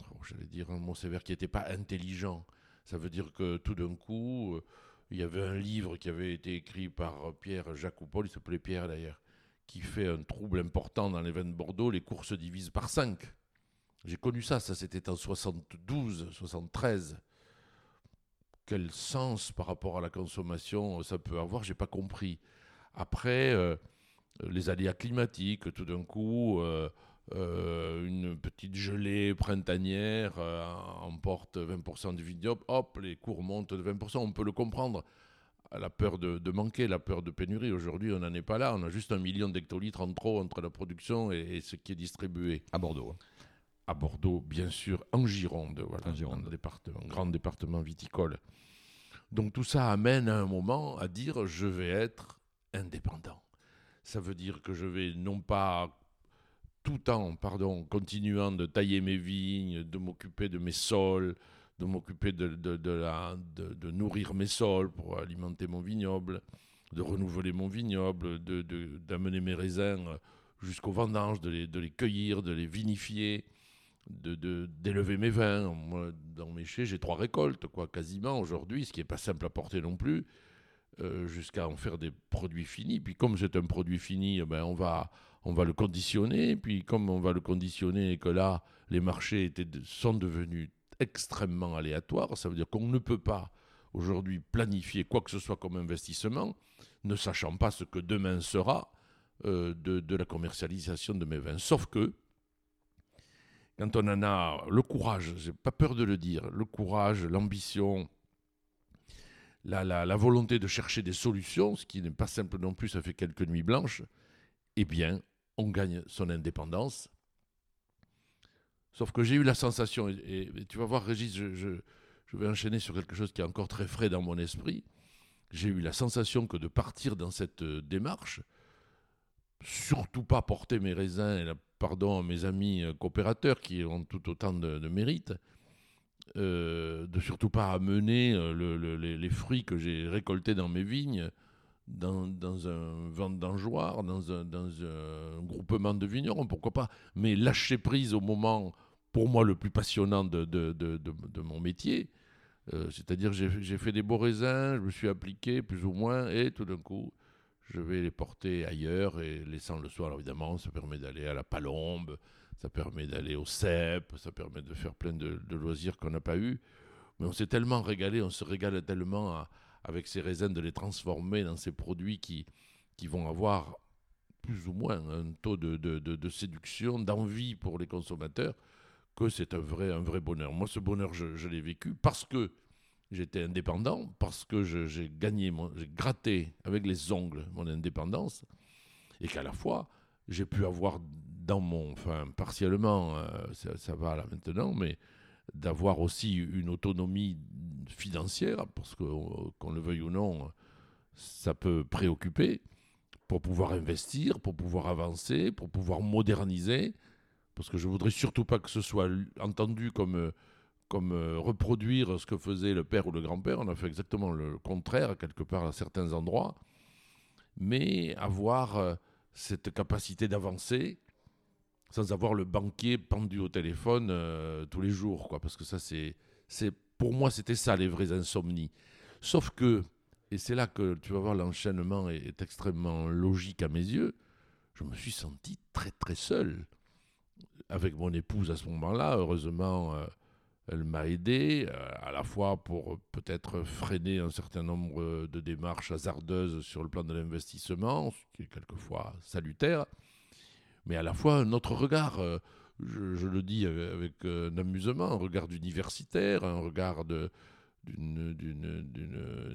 B: oh, j'allais dire un mot sévère, qui n'étaient pas intelligents. Ça veut dire que tout d'un coup, euh, il y avait un livre qui avait été écrit par Pierre Jacoupol, il s'appelait Pierre d'ailleurs, qui fait un trouble important dans les vins de Bordeaux, les cours se divisent par 5. J'ai connu ça, ça c'était en 72, 73. Quel sens par rapport à la consommation ça peut avoir, j'ai pas compris. Après, euh, les aléas climatiques, tout d'un coup, euh, euh, une petite gelée printanière euh, emporte 20% du vignoble, hop, les cours montent de 20%, on peut le comprendre. La peur de, de manquer, la peur de pénurie. Aujourd'hui, on n'en est pas là. On a juste un million d'hectolitres en trop entre la production et- et ce qui est distribué
A: À Bordeaux. hein.
B: À Bordeaux, bien sûr, en Gironde, voilà,
A: En Gironde.
B: un, département, un grand département viticole. Donc tout ça amène à un moment à dire je vais être indépendant. Ça veut dire que je vais non pas tout en, pardon, continuant de tailler mes vignes, de m'occuper de mes sols, de m'occuper de, de, de la- de- de nourrir mes sols pour alimenter mon vignoble, de renouveler mon vignoble, d'amener mes raisins jusqu'au vendange, de les, de les cueillir, de les vinifier, de- de- d'élever mes vins. Moi, dans mes chais, j'ai trois récoltes, quoi, quasiment aujourd'hui, ce qui n'est pas simple à porter non plus, euh, jusqu'à en faire des produits finis. Puis comme c'est un produit fini, eh ben, on, va, on va le conditionner. Puis comme on va le conditionner et que là, les marchés étaient de- sont devenus extrêmement aléatoires, ça veut dire qu'on ne peut pas aujourd'hui planifier quoi que ce soit comme investissement, ne sachant pas ce que demain sera euh, de, de la commercialisation de mes vins. Sauf que, quand on en a le courage, j'ai pas peur de le dire, le courage, l'ambition, la, volonté de chercher des solutions, ce qui n'est pas simple non plus, ça fait quelques nuits blanches, eh bien, on gagne son indépendance. Sauf que j'ai eu la sensation, et, tu vas voir Régis, je, je- je vais enchaîner sur quelque chose qui est encore très frais dans mon esprit, j'ai eu la sensation que de partir dans cette euh, démarche, surtout pas porter mes raisins, et là, pardon mes amis euh, coopérateurs qui ont tout autant de, mérite, euh, de surtout pas amener euh, le- le- les, fruits que j'ai récoltés dans mes vignes dans, un vendangeoir, dans un, dans un groupement de vignerons, pourquoi pas, mais lâcher prise au moment, pour moi, le plus passionnant de, mon métier. C'est-à-dire, j'ai fait des beaux raisins, je me suis appliqué plus ou moins, et tout d'un coup, je vais les porter ailleurs et laissant le soir, évidemment, ça permet d'aller à la Palombe, ça permet d'aller au CEP, ça permet de faire plein de, loisirs qu'on n'a pas eu. Mais on s'est tellement régalé, on se régale tellement avec ces raisins de les transformer dans ces produits qui, vont avoir plus ou moins un taux de, séduction, d'envie pour les consommateurs, que c'est un vrai, bonheur. Moi, ce bonheur, je l'ai vécu parce que j'étais indépendant, parce que j'ai gagné, j'ai gratté avec les ongles mon indépendance, et qu'à la fois, j'ai pu avoir dans mon, enfin partiellement, euh, ça, va là maintenant, mais d'avoir aussi une autonomie financière, parce que qu'on le veuille ou non, ça peut préoccuper, pour pouvoir investir, pour pouvoir avancer, pour pouvoir moderniser, parce que je voudrais surtout pas que ce soit entendu comme comme euh, reproduire ce que faisait le père ou le grand-père. On a fait exactement le contraire, quelque part, à certains endroits. Mais avoir euh, cette capacité d'avancer sans avoir le banquier pendu au téléphone euh, tous les jours. Quoi, parce que ça, c'est, c'est, pour moi, c'était ça, les vraies insomnies. Sauf que, et c'est là que tu vas voir, l'enchaînement est, extrêmement logique à mes yeux, je me suis senti très, très seul. Avec mon épouse à ce moment-là, heureusement elle m'a aidé, euh, à la fois pour euh, peut-être freiner un certain nombre de démarches hasardeuses sur le plan de l'investissement, ce qui est quelquefois salutaire, mais à la fois un autre regard. Euh, je, le dis avec, un amusement, un regard d'universitaire, un regard d'une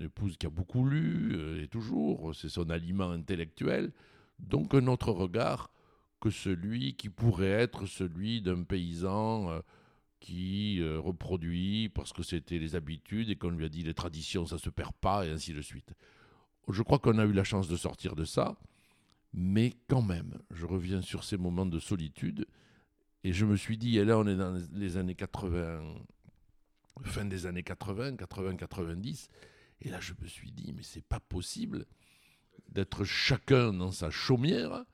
B: épouse qui a beaucoup lu, et toujours, c'est son aliment intellectuel, donc un autre regard que celui qui pourrait être celui d'un paysan qui euh, reproduit parce que c'était les habitudes et qu'on lui a dit les traditions ça se perd pas et ainsi de suite. Je crois qu'on a eu la chance de sortir de ça, mais quand même, je reviens sur ces moments de solitude et je me suis dit, et là on est dans les années 80, fin des années 80, 80, 90, et là je me suis dit, mais c'est pas possible d'être chacun dans sa chaumière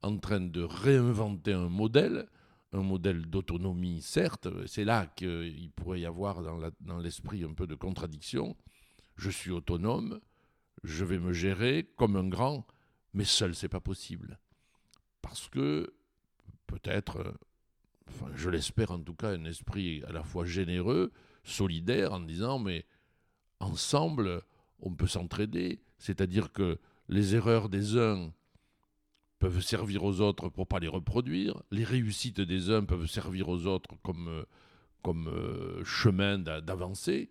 B: en train de réinventer un modèle un modèle d'autonomie, certes, c'est là qu'il pourrait y avoir dans l'esprit un peu de contradiction. Je suis autonome, je vais me gérer comme un grand, mais seul, c'est pas possible. Parce que, peut-être, je l'espère en tout cas, un esprit à la fois généreux, solidaire, en disant, mais ensemble, on peut s'entraider. C'est-à-dire que les erreurs des uns peuvent servir aux autres pour pas les reproduire. Les réussites des uns peuvent servir aux autres comme, euh, comme euh, chemin d'avancer.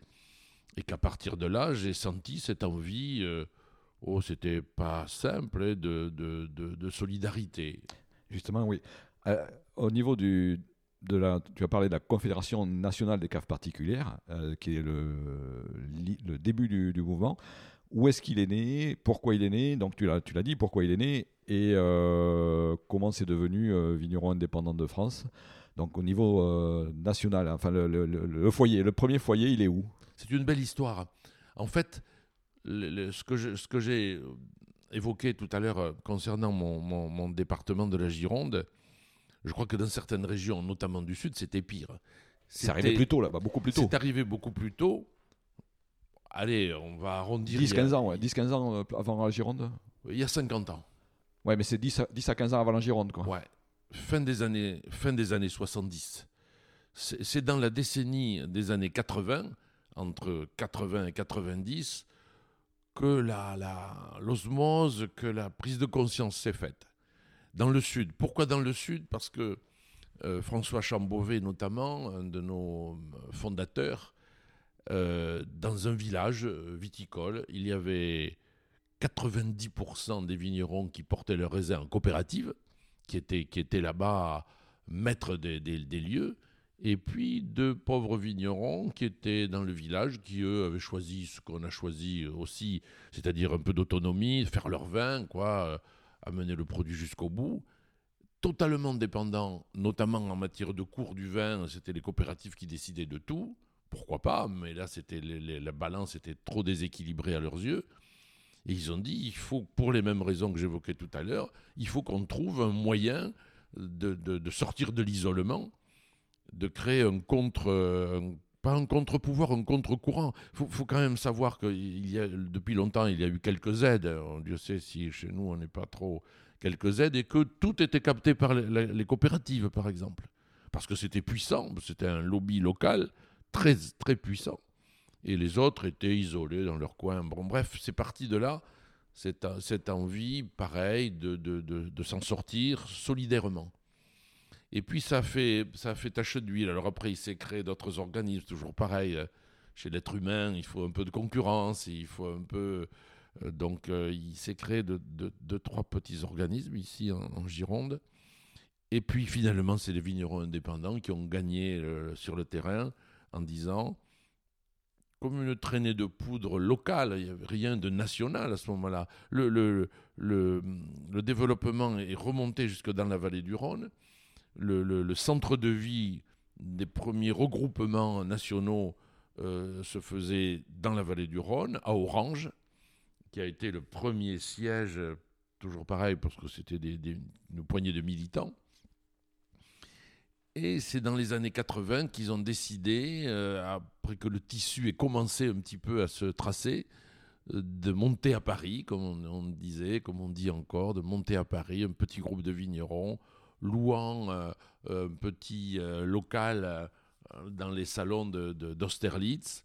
B: Et qu'à partir de là, j'ai senti cette envie, euh, oh, c'était pas simple, hein, de, de, de, solidarité.
A: Justement, oui. au niveau du, de la, tu as parlé de la Confédération nationale des caves particulières, qui est le, le début du mouvement où est-ce qu'il est né, pourquoi il est né, donc tu l'as, tu l'as dit, pourquoi il est né, et euh, comment c'est devenu euh, vigneron indépendant de France? Donc au niveau euh, national, enfin le, foyer, le premier foyer, il est où?
B: C'est une belle histoire. En fait, ce, que ce que j'ai évoqué tout à l'heure concernant mon, mon, département de la Gironde, je crois que dans certaines régions, notamment du sud, c'était pire.
A: C'est arrivé plus tôt là-bas, beaucoup plus tôt.
B: C'est arrivé beaucoup plus tôt allez, on va arrondir.
A: 10-15 ans, ouais. 10-15 ans euh, avant la Gironde
B: Il y a 50 ans.
A: Ouais, mais c'est 10 à, 10 à 15 ans avant la Gironde, quoi.
B: Ouais. Fin des années, fin des années 70. C'est dans la décennie des années 80, entre 80 et 90, que l'osmose, la, que la prise de conscience s'est faite. Dans le Sud. Pourquoi dans le Sud? Parce que euh, François Chambovet, notamment, un de nos fondateurs, euh, dans un village euh, viticole, il y avait 90% des vignerons qui portaient leurs raisins en coopérative, qui étaient, qui étaient là-bas maîtres des, des, lieux, et puis deux pauvres vignerons qui étaient dans le village, qui eux avaient choisi ce qu'on a choisi aussi, c'est-à-dire un peu d'autonomie, faire leur vin, quoi, euh, amener le produit jusqu'au bout. Totalement dépendants, notamment en matière de cours du vin, c'était les coopératives qui décidaient de tout pourquoi pas, mais là, c'était la balance était trop déséquilibrée à leurs yeux. Et ils ont dit, il faut, pour les mêmes raisons que j'évoquais tout à l'heure, il faut qu'on trouve un moyen de, sortir de l'isolement, de créer un contre, pas un contre-pouvoir, un contre-courant. Il faut, quand même savoir que y a, depuis longtemps, il y a eu quelques aides. Dieu sait si chez nous, on n'est pas trop quelques aides et que tout était capté par les, coopératives, par exemple. Parce que c'était puissant, c'était un lobby local très, très puissant. Et les autres étaient isolés dans leur coin. Bon, bref, c'est parti de là, cette, cette envie, pareil, de, de, de s'en sortir solidairement. Et puis ça fait, ça fait tache d'huile. Alors après, il s'est créé d'autres organismes, toujours pareil. Euh, chez l'être humain, il faut un peu de concurrence, il faut un peu. Euh, donc euh, il s'est créé de, de, trois petits organismes ici en, Gironde. Et puis finalement, c'est les vignerons indépendants qui ont gagné sur le terrain en disant, comme une traînée de poudre locale, il n'y avait rien de national à ce moment-là. Le, développement est remonté jusque dans la vallée du Rhône le, centre de vie des premiers regroupements nationaux euh, se faisait dans la vallée du Rhône, à Orange, qui a été le premier siège, toujours pareil, parce que c'était une poignée de militants. Et c'est dans les années 80 qu'ils ont décidé, euh, après que le tissu ait commencé un petit peu à se tracer, euh, de monter à Paris, comme on, disait, comme on dit encore, de monter à Paris, un petit groupe de vignerons louant euh, un petit local dans les salons d'Austerlitz.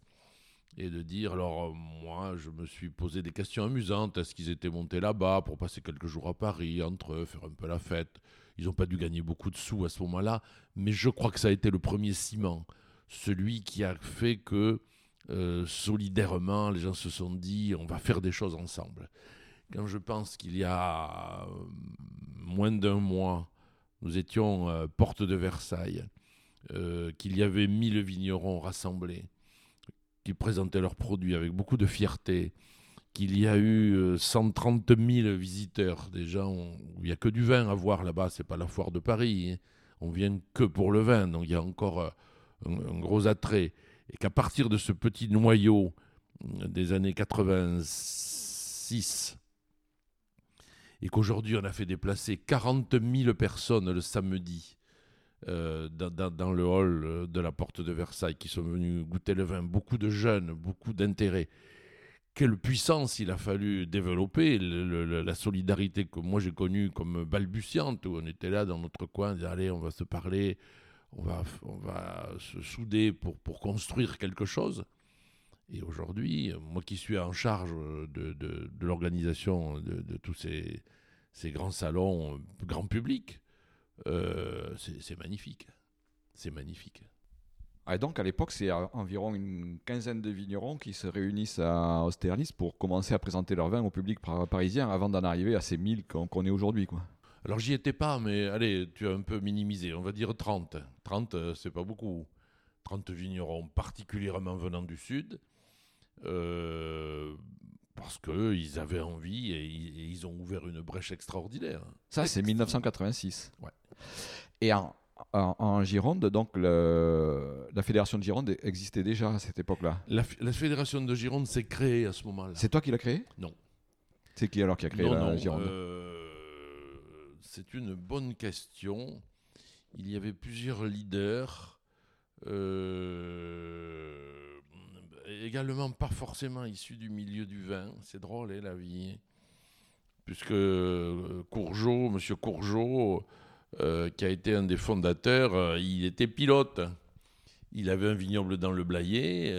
B: Et de dire, alors moi, je me suis posé des questions amusantes. Est-ce qu'ils étaient montés là-bas pour passer quelques jours à Paris, entre eux, faire un peu la fête? Ils n'ont pas dû gagner beaucoup de sous à ce moment-là, mais je crois que ça a été le premier ciment, celui qui a fait que solidairement, les gens se sont dit, on va faire des choses ensemble. Quand je pense qu'il y a moins d'un mois, nous étions euh, porte de Versailles, euh, qu'il y avait mille vignerons rassemblés, qui présentaient leurs produits avec beaucoup de fierté, qu'il y a eu 130 euh, 000 visiteurs, gens, il n'y a que du vin à voir là-bas, c'est pas la foire de Paris, hein. on vient que pour le vin, donc il y a encore un, gros attrait, et qu'à partir de ce petit noyau des années 86, et qu'aujourd'hui on a fait déplacer 40 000 personnes le samedi euh, dans, le hall euh, de la porte de Versailles qui sont venus goûter le vin, beaucoup de jeunes, beaucoup d'intérêt. Quelle puissance il a fallu développer, la solidarité que moi j'ai connue comme balbutiante, où on était là dans notre coin, on allez, on va se parler, on va, on va se souder pour, pour construire quelque chose. Et aujourd'hui, moi qui suis en charge de, de, l'organisation de, tous ces, ces, grands salons grand public, euh, c'est magnifique. C'est magnifique.
A: Ah, et donc à l'époque, c'est environ une quinzaine de vignerons qui se réunissent à Austerlitz pour commencer à présenter leur vin au public parisien avant d'en arriver à ces 1000 qu'on connaît aujourd'hui. Quoi.
B: Alors j'y étais pas, mais allez, tu as un peu minimisé. On va dire 30. 30, euh, c'est pas beaucoup. 30 vignerons, particulièrement venant du Sud. Euh, parce qu'ils avaient envie et, ils ont ouvert une brèche extraordinaire.
A: Ça, c'est 1986. Ouais. Et en, en, Gironde, donc le, la fédération de Gironde existait déjà à cette époque-là
B: la, fédération de Gironde s'est créée à ce moment-là.
A: C'est toi qui l'as créée?
B: Non.
A: C'est qui alors qui a créé la Gironde?
B: euh, C'est une bonne question. Il y avait plusieurs leaders. Euh, également pas forcément issu du milieu du vin. C'est drôle, hein, la vie. Puisque euh, Courgeot, Monsieur Courgeot, euh, qui a été un des fondateurs, euh, il était pilote. Il avait un vignoble dans le Blayet.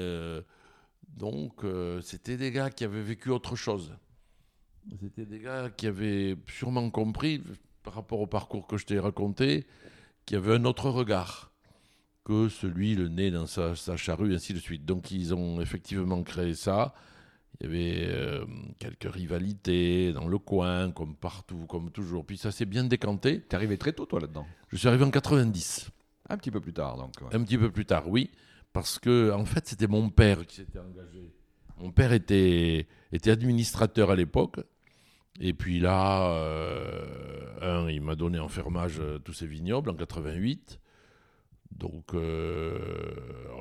B: donc, c'était des gars qui avaient vécu autre chose. C'était des gars qui avaient sûrement compris, par rapport au parcours que je t'ai raconté, qui avaient un autre regard que celui le nez dans sa, charrue, et ainsi de suite. Donc ils ont effectivement créé ça. Il y avait euh, quelques rivalités dans le coin, comme partout, comme toujours. Puis ça s'est bien décanté.
A: T'es arrivé très tôt, toi, là-dedans?
B: Je suis arrivé en 90.
A: Un petit peu plus tard, donc.
B: Un petit peu plus tard, oui. Parce que, en fait, c'était mon père qui s'était engagé. Mon père était, était administrateur à l'époque. Et puis là, euh, un, il m'a donné en fermage euh, tous ses vignobles en 88. Donc, euh,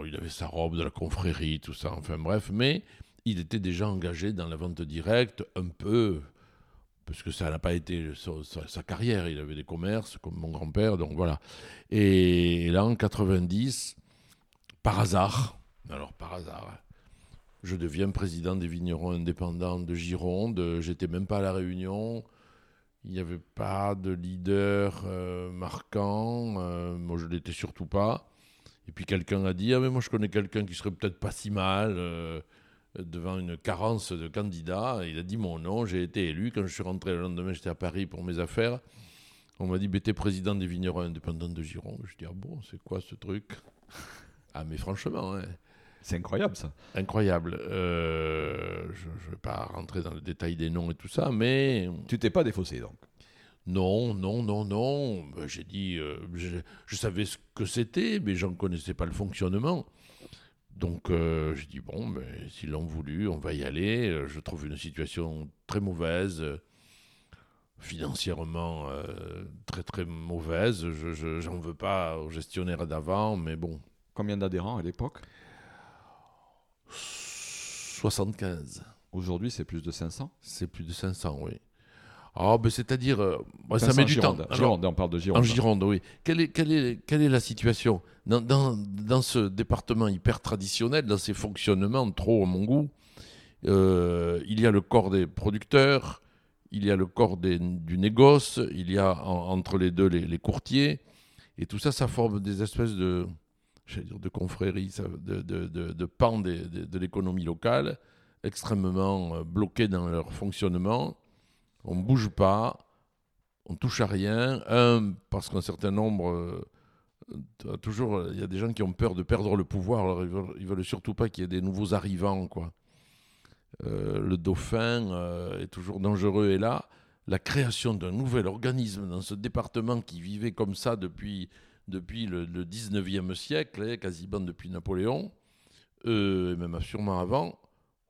B: il avait sa robe de la confrérie, tout ça, enfin bref, mais il était déjà engagé dans la vente directe, un peu, parce que ça n'a pas été sa, carrière, il avait des commerces comme mon grand-père, donc voilà. Et là, en 90, par hasard, Alors, par hasard, je deviens président des vignerons indépendants de Gironde. J'étais même pas à la réunion. Il n'y avait pas de leader euh, marquant. Euh, moi, je l'étais surtout pas. Et puis quelqu'un a dit Ah, mais moi, je connais quelqu'un qui serait peut-être pas si mal euh, devant une carence de candidats. Il a dit mon nom. J'ai été élu. Quand je suis rentré le lendemain, j'étais à Paris pour mes affaires. On m'a dit bah, T'es président des vignerons indépendants de Gironde. Je dis Ah bon, c'est quoi ce truc? Ah, mais franchement, hein,
A: C'est incroyable ça.
B: incroyable. Euh, je ne vais pas rentrer dans le détail des noms et tout ça, mais
A: Tu t'es pas défaussé donc?
B: non, non, non, non. Ben, J'ai dit, euh, je, je savais ce que c'était, mais j'en connaissais pas le fonctionnement. Donc euh, j'ai dit, bon, ben, s'ils l'ont voulu, on va y aller. Euh, Je trouve une situation très mauvaise, euh, financièrement euh, très très mauvaise. Je j'en veux pas aux gestionnaires d'avant, mais bon,
A: Combien d'adhérents à l'époque?
B: 75.
A: Aujourd'hui, c'est plus de 500.
B: C'est plus de 500, oui. Ah, ben c'est-à-dire, euh, ça
A: 500
B: met du temps. Alors,
A: Gironde, on parle de Gironde.
B: En Gironde, oui. Quelle est, quelle est, quelle est la situation dans, dans, dans ce département hyper traditionnel, dans ses fonctionnements, trop à mon goût, euh, il y a le corps des producteurs, il y a le corps des- du négoce, il y a en- entre les deux les, les courtiers, et tout ça, ça forme des espèces de, dire de confréries, de, de, de, de pans de, de l'économie locale, extrêmement euh, bloqués dans leur fonctionnement. On ne bouge pas, on touche à rien. Un, parce qu'un certain nombre, euh, toujours, il y a des gens qui ont peur de perdre le pouvoir. Alors ils veulent, veulent surtout pas qu'il y ait des nouveaux arrivants. Euh, le dauphin euh, est toujours dangereux. Et là, la création d'un nouvel organisme dans ce département qui vivait comme ça depuis, le, le 19e siècle, hein, quasiment depuis Napoléon, et même sûrement avant.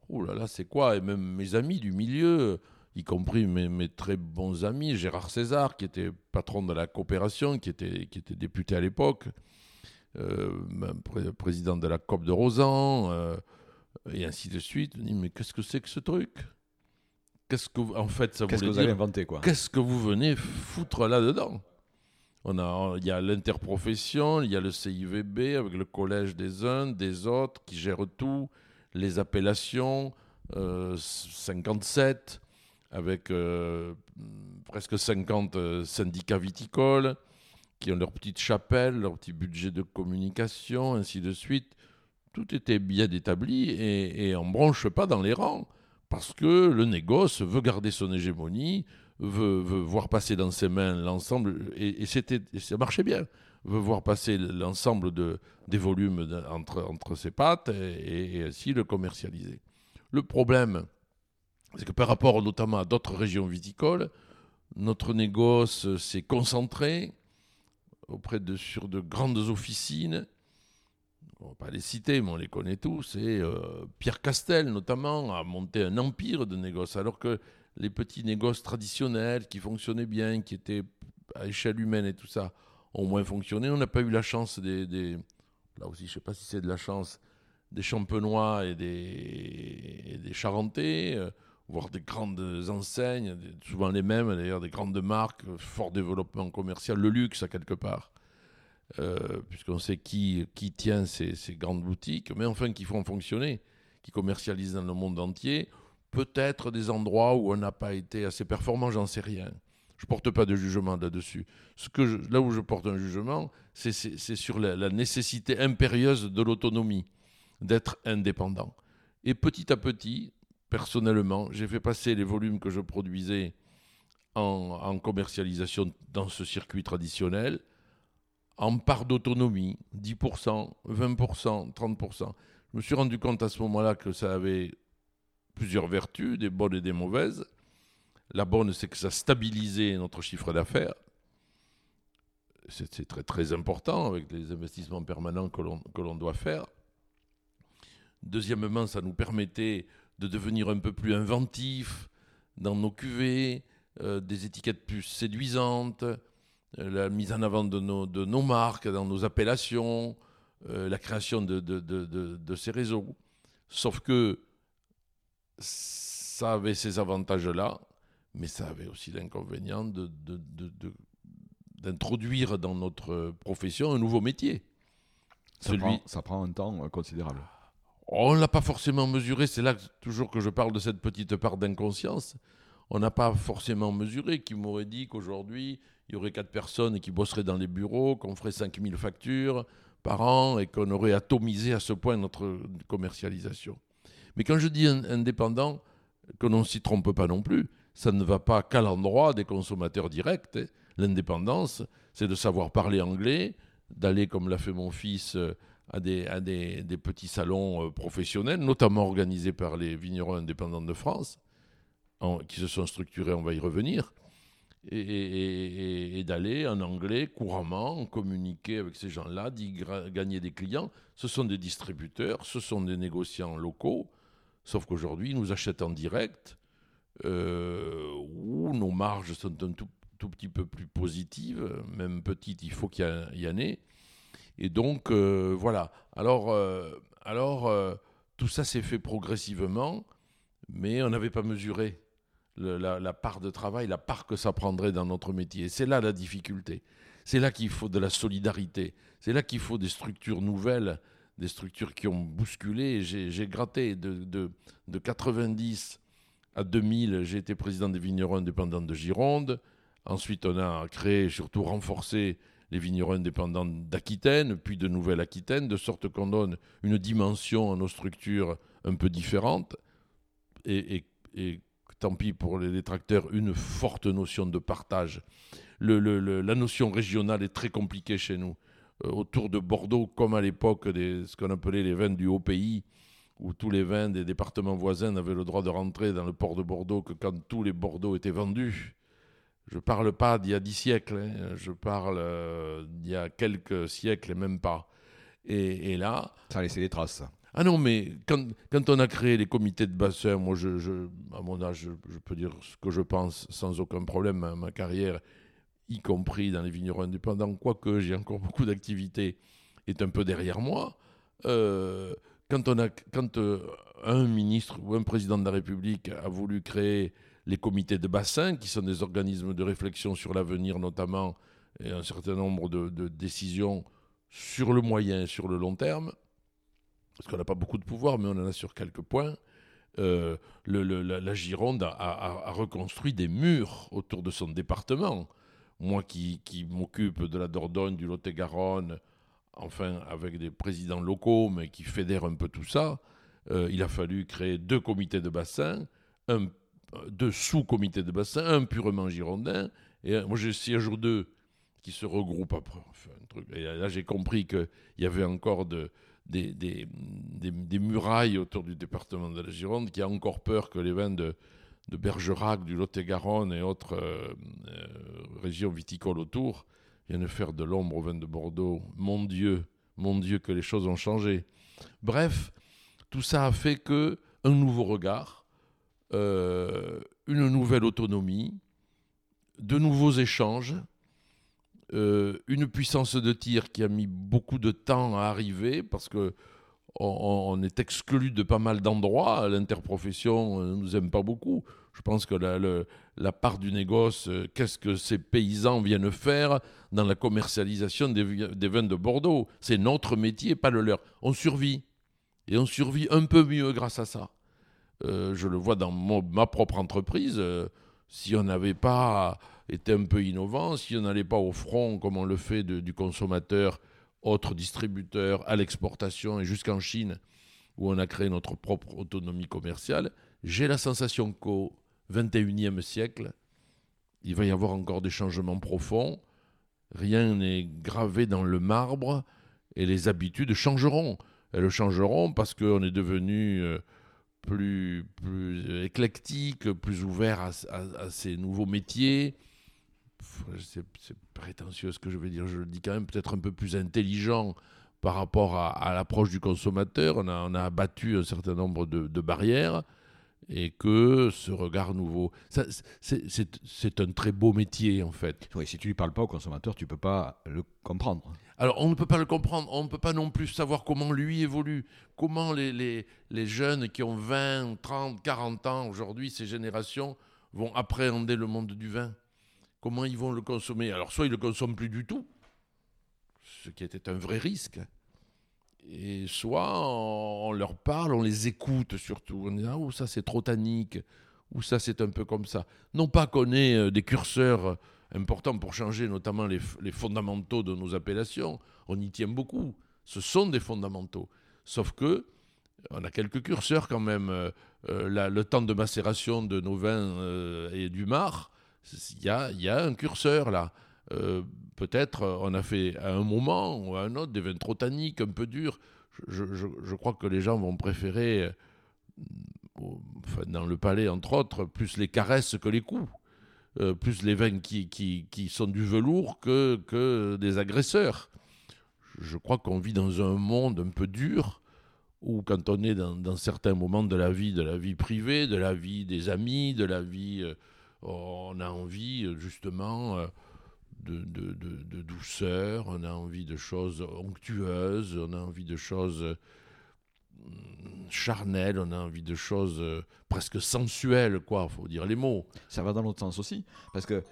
B: Oh là là, c'est quoi? Et même mes amis du milieu, y compris mes, mes très bons amis, Gérard César, qui était patron de la coopération, qui était, qui était député à l'époque, euh, pré- président de la COP de Rosan, euh, et ainsi de suite. Me dis, mais qu'est-ce que c'est que ce truc? Qu'est-ce que, en fait, ça
A: que vous avez
B: dire
A: inventé quoi?
B: Qu'est-ce que vous venez foutre là-dedans? On a, Il y a l'interprofession, il y a le CIVB avec le collège des uns, des autres, qui gère tout, les appellations, euh, 57, avec euh, presque 50 euh, syndicats viticoles, qui ont leur petite chapelle, leur petit budget de communication, ainsi de suite. Tout était bien établi et, on ne branche pas dans les rangs parce que le négoce veut garder son hégémonie, veut, voir passer dans ses mains l'ensemble, et, c'était, ça marchait bien, veut voir passer l'ensemble de, des volumes entre, entre ses pattes et ainsi le commercialiser. Le problème, c'est que par rapport notamment à d'autres régions viticoles, notre négoce s'est concentré auprès de, sur de grandes officines. On va pas les citer, mais on les connaît tous. Et euh, Pierre Castel, notamment, a monté un empire de négoces, alors que les petits négoces traditionnels qui fonctionnaient bien, qui étaient à échelle humaine et tout ça, ont moins fonctionné. On n'a pas eu la chance des, des- Là aussi, je ne sais pas si c'est de la chance des Champenois et des, et des Charentais, euh, voire des grandes enseignes, souvent les mêmes d'ailleurs, des grandes marques, fort développement commercial, le luxe à quelque part, euh, puisqu'on sait qui, qui tient ces, grandes boutiques, mais enfin qui font fonctionner, qui commercialisent dans le monde entier. Peut-être des endroits où on n'a pas été assez performant, j'en sais rien. Je porte pas de jugement là-dessus. Là où je porte un jugement, c'est sur la, la nécessité impérieuse de l'autonomie, d'être indépendant. Et petit à petit, personnellement, j'ai fait passer les volumes que je produisais en, commercialisation dans ce circuit traditionnel en part d'autonomie, 10%, 20%, 30%. Je me suis rendu compte à ce moment-là que ça avait plusieurs vertus, des bonnes et des mauvaises. La bonne, c'est que ça stabilisait notre chiffre d'affaires. C'est très, très important avec les investissements permanents que l'on doit faire. Deuxièmement, ça nous permettait de devenir un peu plus inventif dans nos cuvées, euh, des étiquettes plus séduisantes, euh, la mise en avant de nos, de nos marques, dans nos appellations, euh, la création de, de, de, de- de ces réseaux. Sauf que ça avait ces avantages-là, mais ça avait aussi l'inconvénient de- de- de- de- d'introduire dans notre profession un nouveau métier.
A: ça,
B: Celui,
A: prend, ça prend un temps considérable.
B: On ne l'a pas forcément mesuré, c'est là toujours que je parle de cette petite part d'inconscience. On n'a pas forcément mesuré qui m'aurait dit qu'aujourd'hui, il y aurait quatre personnes qui bosseraient dans les bureaux, qu'on ferait 5000 factures par an et qu'on aurait atomisé à ce point notre commercialisation. Mais quand je dis indépendant, que l'on ne s'y trompe pas non plus, ça ne va pas qu'à l'endroit des consommateurs directs. Hein. L'indépendance, c'est de savoir parler anglais, d'aller, comme l'a fait mon fils, euh, à des, petits salons euh, professionnels, notamment organisés par les vignerons indépendants de France, qui se sont structurés, on va y revenir, et, d'aller en anglais couramment, communiquer avec ces gens-là, d'y gagner des clients. Ce sont des distributeurs, ce sont des négociants locaux, sauf qu'aujourd'hui, ils nous achètent en direct, euh, où nos marges sont un tout, petit peu plus positives, même petites, il faut qu'il y, en ait. Et donc, euh, voilà. Alors, euh, alors tout ça s'est fait progressivement, mais on n'avait pas mesuré la, part de travail, la part que ça prendrait dans notre métier. C'est là la difficulté. C'est là qu'il faut de la solidarité. C'est là qu'il faut des structures nouvelles, des structures qui ont bousculé. J'ai gratté de, de, de 90 à 2000, j'ai été président des vignerons indépendants de Gironde. Ensuite, on a créé, surtout renforcé les vignerons indépendants d'Aquitaine, puis de Nouvelle-Aquitaine, de sorte qu'on donne une dimension à nos structures un peu différentes. Et, tant pis pour les détracteurs, une forte notion de partage. la notion régionale est très compliquée chez nous. Euh, autour de Bordeaux, comme à l'époque de ce qu'on appelait les vins du haut pays, où tous les vins des départements voisins n'avaient le droit de rentrer dans le port de Bordeaux que quand tous les Bordeaux étaient vendus. Je ne parle pas d'il y a dix siècles, hein. je parle euh, d'il y a quelques siècles et même pas. Et, là...
A: Ça a laissé des traces.
B: Ah non, mais quand, quand, on a créé les comités de bassin, moi, je, je à mon âge, je, peux dire ce que je pense sans aucun problème. Ma, ma carrière, y compris dans les vignerons indépendants, quoique j'ai encore beaucoup d'activités, est un peu derrière moi. Euh, quand, on a, quand euh, un ministre ou un président de la République a voulu créer les comités de bassin, qui sont des organismes de réflexion sur l'avenir notamment, et un certain nombre de, décisions sur le moyen et sur le long terme, parce qu'on n'a pas beaucoup de pouvoir, mais on en a sur quelques points, euh, la, Gironde a, reconstruit des murs autour de son département. Moi qui, m'occupe de la Dordogne, du Lot-et-Garonne, enfin avec des présidents locaux, mais qui fédèrent un peu tout ça, euh, il a fallu créer deux comités de bassin, un, deux sous-comités de bassin, un purement girondin, et moi j'ai siège aux deux qui se regroupent après. Et là j'ai compris qu'il y avait encore de, des, des, murailles autour du département de la Gironde, qui a encore peur que les vins de, de Bergerac, du Lot-et-Garonne et autres euh, euh, régions viticoles autour viennent faire de l'ombre au vin de Bordeaux. Mon Dieu, mon Dieu, que les choses ont changé. Bref, tout ça a fait que un nouveau regard, euh, une nouvelle autonomie, de nouveaux échanges, euh, une puissance de tir qui a mis beaucoup de temps à arriver parce que on, est exclu de pas mal d'endroits. L'interprofession ne nous aime pas beaucoup. Je pense que la, part du négoce, euh, qu'est-ce que ces paysans viennent faire dans la commercialisation des, vins de Bordeaux? C'est notre métier, pas le leur. On survit. Et on survit un peu mieux grâce à ça. Euh, je le vois dans ma propre entreprise. Euh, si on n'avait pas été un peu innovant, si on n'allait pas au front comme on le fait du consommateur, autre distributeur, à l'exportation et jusqu'en Chine, où on a créé notre propre autonomie commerciale, j'ai la sensation qu'au 21e siècle, il va y avoir encore des changements profonds. Rien n'est gravé dans le marbre et les habitudes changeront. Elles changeront parce qu'on est devenu euh, plus, plus éclectique, plus ouvert à, ces nouveaux métiers. C'est prétentieux ce que je vais dire, je le dis quand même, peut-être un peu plus intelligent par rapport à, l'approche du consommateur. On a, on a, abattu un certain nombre de barrières et que ce regard nouveau, c'est un très beau métier en fait.
A: Oui, si tu ne parles pas au consommateur, tu ne peux pas le comprendre.
B: Alors on ne peut pas le comprendre, on ne peut pas non plus savoir comment lui évolue, comment les, jeunes qui ont 20, 30, 40 ans aujourd'hui, ces générations, vont appréhender le monde du vin? Comment ils vont le consommer? Alors soit ils ne le consomment plus du tout, ce qui était un vrai risque, et soit on, leur parle, on les écoute surtout. On dit ah, ça c'est trop tannique, ou ça c'est un peu comme ça. Non pas qu'on ait euh, des curseurs importants pour changer notamment les, fondamentaux de nos appellations, on y tient beaucoup. Ce sont des fondamentaux. Sauf que on a quelques curseurs quand même. Euh, euh, le temps de macération de nos vins et du mar, il y a, un curseur là. Peut-être on a fait à un moment ou à un autre des vins trop tanniques, un peu durs. je crois que les gens vont préférer dans le palais entre autres, plus les caresses que les coups. Euh, plus les vins qui, qui, qui, sont du velours que, que des agresseurs. Je crois qu'on vit dans un monde un peu dur, où quand on est dans, certains moments de la vie, de la vie privée, de la vie des amis, de la vie, euh, on a envie justement euh, de, de, de, douceur, on a envie de choses onctueuses, on a envie de choses charnel, on a envie de choses euh, presque sensuelles, quoi, faut dire les mots.
A: Ça va dans l'autre sens aussi, parce que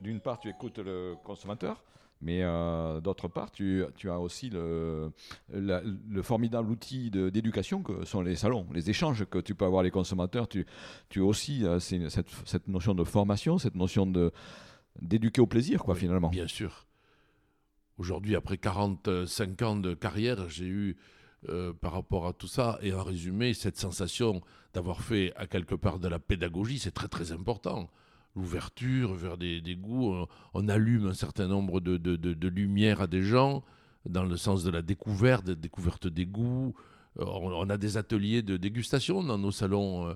A: d'une part, tu écoutes le consommateur, mais euh, d'autre part, tu, as aussi le, le formidable outil d'éducation que sont les salons, les échanges que tu peux avoir les consommateurs. Tu, tu as aussi euh, cette, cette, notion de formation, cette notion d'éduquer au plaisir, quoi, finalement.
B: Bien sûr. Aujourd'hui, après 45 ans de carrière, j'ai eu euh, par rapport à tout ça. Et en résumé, cette sensation d'avoir fait à quelque part de la pédagogie, c'est très très important. L'ouverture vers des, goûts, on, allume un certain nombre de, de, lumières à des gens dans le sens de la découverte, de découverte des goûts. Euh, on, a des ateliers de dégustation dans nos salons. Euh,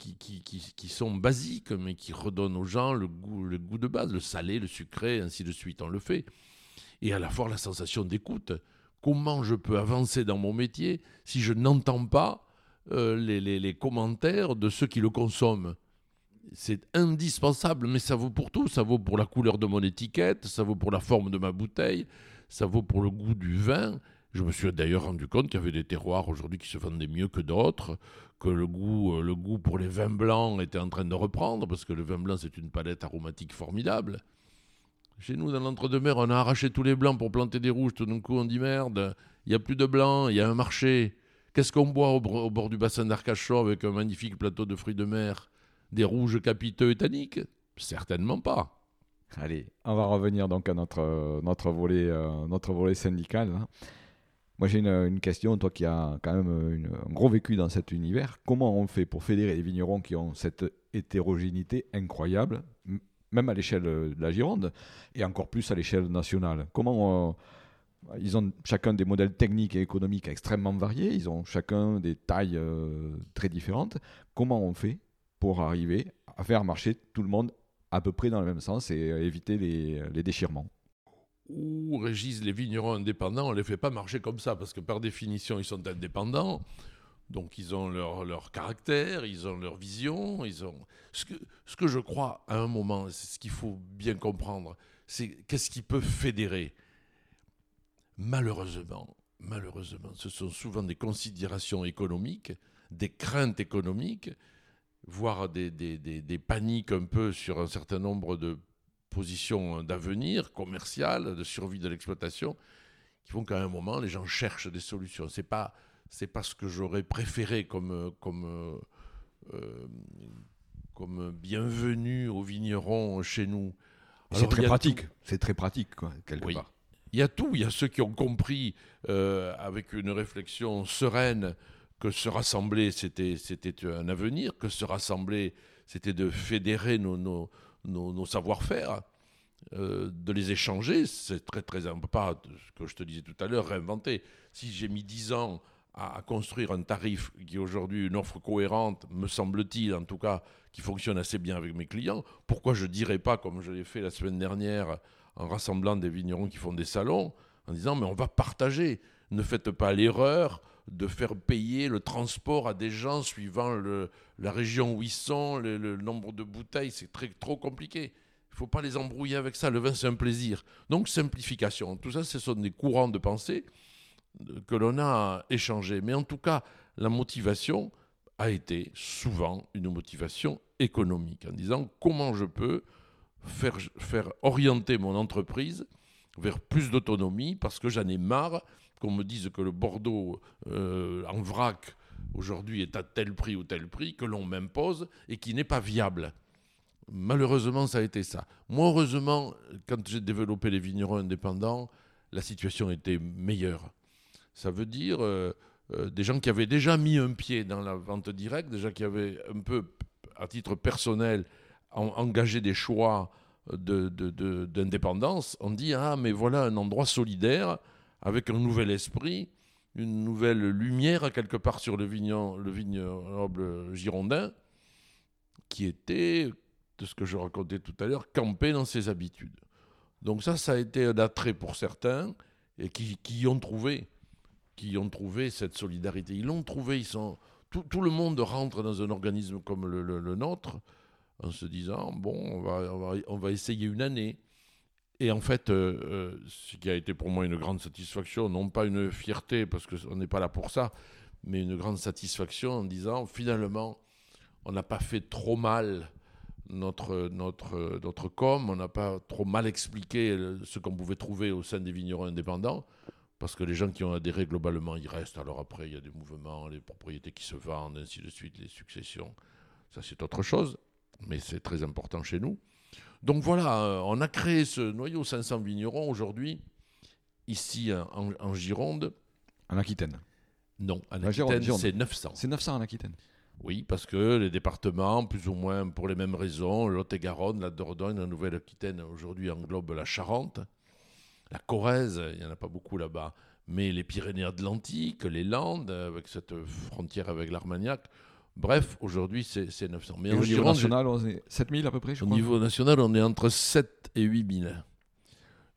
B: qui, qui, qui, sont basiques, mais qui redonnent aux gens le goût, le goût de base, le salé, le sucré, ainsi de suite, on le fait. Et à la fois la sensation d'écoute comment je peux avancer dans mon métier si je n'entends pas euh, les, commentaires de ceux qui le consomment C'est indispensable, mais ça vaut pour tout. Ça vaut pour la couleur de mon étiquette, ça vaut pour la forme de ma bouteille, ça vaut pour le goût du vin. Je me suis d'ailleurs rendu compte qu'il y avait des terroirs aujourd'hui qui se vendaient mieux que d'autres, que le goût, euh, le goût pour les vins blancs était en train de reprendre, parce que le vin blanc c'est une palette aromatique formidable. Chez nous, dans l'entre-deux-mer, on a arraché tous les blancs pour planter des rouges. Tout d'un coup, on dit merde, il n'y a plus de blancs, il y a un marché. Qu'est-ce qu'on boit au, bord du bassin d'Arcachon avec un magnifique plateau de fruits de mer Des rouges capiteux et tanniques? Certainement pas.
A: Allez, on va revenir donc à notre, notre, volet, euh, notre volet syndical. Hein. Moi, j'ai une, question, toi qui as quand même un gros vécu dans cet univers. Comment on fait pour fédérer les vignerons qui ont cette hétérogénéité incroyable? Même à l'échelle de la Gironde, et encore plus à l'échelle nationale. Comment euh, ils ont chacun des modèles techniques et économiques extrêmement variés, ils ont chacun des tailles euh, très différentes. Comment on fait pour arriver à faire marcher tout le monde à peu près dans le même sens et éviter les, les déchirements?
B: Où régissent les vignerons indépendants? On ne les fait pas marcher comme ça, parce que par définition, ils sont indépendants. Donc ils ont leur, leur, caractère, ils ont leur vision, ils ont... Ce que, ce que je crois à un moment, c'est ce qu'il faut bien comprendre, c'est qu'est-ce qui peut fédérer Malheureusement, malheureusement, ce sont souvent des considérations économiques, des craintes économiques, voire des, des, des, paniques un peu sur un certain nombre de positions d'avenir, commerciales, de survie de l'exploitation, qui font qu'à un moment, les gens cherchent des solutions. C'est pas c'est pas ce que j'aurais préféré comme, comme, euh, comme bienvenue aux vignerons chez nous.
A: C'est très pratique, c'est très pratique, quoi, quelque part.
B: Il y a tout, il y a ceux qui ont compris euh, avec une réflexion sereine que se rassembler, c'était, un avenir, que se rassembler, c'était de fédérer nos, nos, nos, savoir-faire, euh, de les échanger, c'est très très important, pas ce que je te disais tout à l'heure, réinventer. Si j'ai mis dix ans à, construire un tarif qui est aujourd'hui une offre cohérente, me semble-t-il en tout cas, qui fonctionne assez bien avec mes clients, pourquoi je ne dirais pas, comme je l'ai fait la semaine dernière, en rassemblant des vignerons qui font des salons, en disant mais on va partager, ne faites pas l'erreur de faire payer le transport à des gens suivant la région où ils sont, le, le nombre de bouteilles, c'est très, trop compliqué. Il ne faut pas les embrouiller avec ça. Le vin, c'est un plaisir. Donc, simplification. Tout ça, ce sont des courants de pensée que l'on a échangé. Mais en tout cas, la motivation a été souvent une motivation économique, en disant comment je peux faire, orienter mon entreprise vers plus d'autonomie, parce que j'en ai marre qu'on me dise que le Bordeaux euh, en vrac aujourd'hui est à tel prix ou tel prix, que l'on m'impose et qui n'est pas viable. Malheureusement, ça a été ça. Moi, heureusement, quand j'ai développé les vignerons indépendants, la situation était meilleure. Ça veut dire euh, euh, des gens qui avaient déjà mis un pied dans la vente directe, déjà qui avaient un peu, à titre personnel, engagé des choix d'indépendance, de, on dit Ah, mais voilà un endroit solidaire avec un nouvel esprit, une nouvelle lumière quelque part sur le, vignoble girondin, qui était, de ce que je racontais tout à l'heure, campé dans ses habitudes. Donc ça, ça a été un attrait pour certains et qui, qui ont trouvé, qui ont trouvé cette solidarité. Ils l'ont trouvé. Ils sont tout, le monde rentre dans un organisme comme le, le, nôtre en se disant bon, on va, on va, on va, essayer une année. Et en fait, euh, euh, ce qui a été pour moi une grande satisfaction, non pas une fierté parce qu'on n'est pas là pour ça, mais une grande satisfaction en disant finalement, on n'a pas fait trop mal notre, notre, notre com, on n'a pas trop mal expliqué ce qu'on pouvait trouver au sein des vignerons indépendants, parce que les gens qui ont adhéré globalement, ils restent. Alors après, il y a des mouvements, les propriétés qui se vendent, ainsi de suite, les successions. Ça, c'est autre chose, mais c'est très important chez nous. Donc voilà, euh, on a créé ce noyau 500 vignerons aujourd'hui, ici en, Gironde.
A: En Aquitaine
B: Non, en Aquitaine, c'est 900.
A: C'est 900 en Aquitaine
B: oui, parce que les départements, plus ou moins pour les mêmes raisons, Lot-et-Garonne, la Dordogne, la Nouvelle-Aquitaine, aujourd'hui englobent la Charente, la Corrèze, il n'y en a pas beaucoup là-bas, mais les Pyrénées-Atlantiques, les Landes, avec cette frontière avec l'Armagnac. Bref, aujourd'hui, c'est 900.
A: Mais au niveau national, on est 7000 à peu près, je
B: Au
A: crois.
B: niveau national, on est entre 7 et 8000.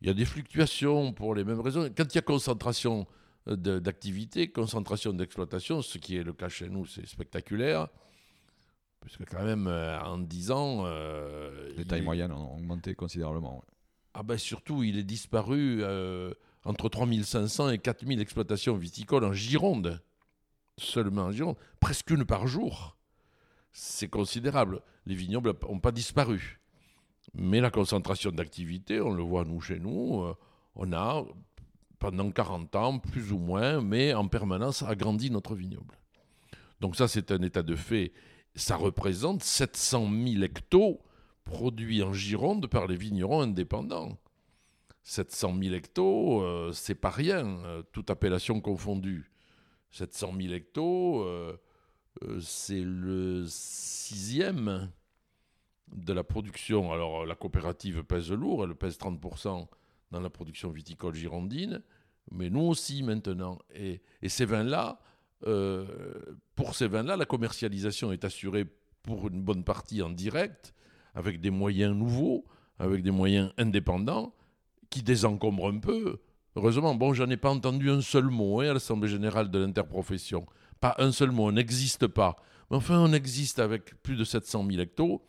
B: Il y a des fluctuations pour les mêmes raisons. Quand il y a concentration d'activité, concentration d'exploitation, ce qui est le cas chez nous, c'est spectaculaire. Puisque quand même, euh, en 10 ans...
A: Euh, les tailles moyennes ont augmenté considérablement.
B: Ah ben surtout, il est disparu euh, entre 3500 et 4000 exploitations viticoles en Gironde. Seulement en Gironde. Presque une par jour. C'est considérable. Les vignobles n'ont pas disparu. Mais la concentration d'activité, on le voit nous chez nous, on a pendant 40 ans, plus ou moins, mais en permanence agrandi notre vignoble. Donc ça, c'est un état de fait. Ça représente 700 000 hectos produits en Gironde par les vignerons indépendants. 700 000 hectos, euh, c'est pas rien, euh, toute appellation confondue. 700 000 hectos, euh, c'est le sixième de la production. Alors la coopérative pèse lourd, elle pèse 30% dans la production viticole girondine, mais nous aussi maintenant. Et, ces vins-là, euh, pour ces vins-là, la commercialisation est assurée pour une bonne partie en direct, avec des moyens nouveaux, avec des moyens indépendants, qui désencombrent un peu. Heureusement, bon, j'en ai pas entendu un seul mot hein, à l'Assemblée générale de l'interprofession. Pas un seul mot, on n'existe pas. Mais enfin, on existe avec plus de 700 000 hectos.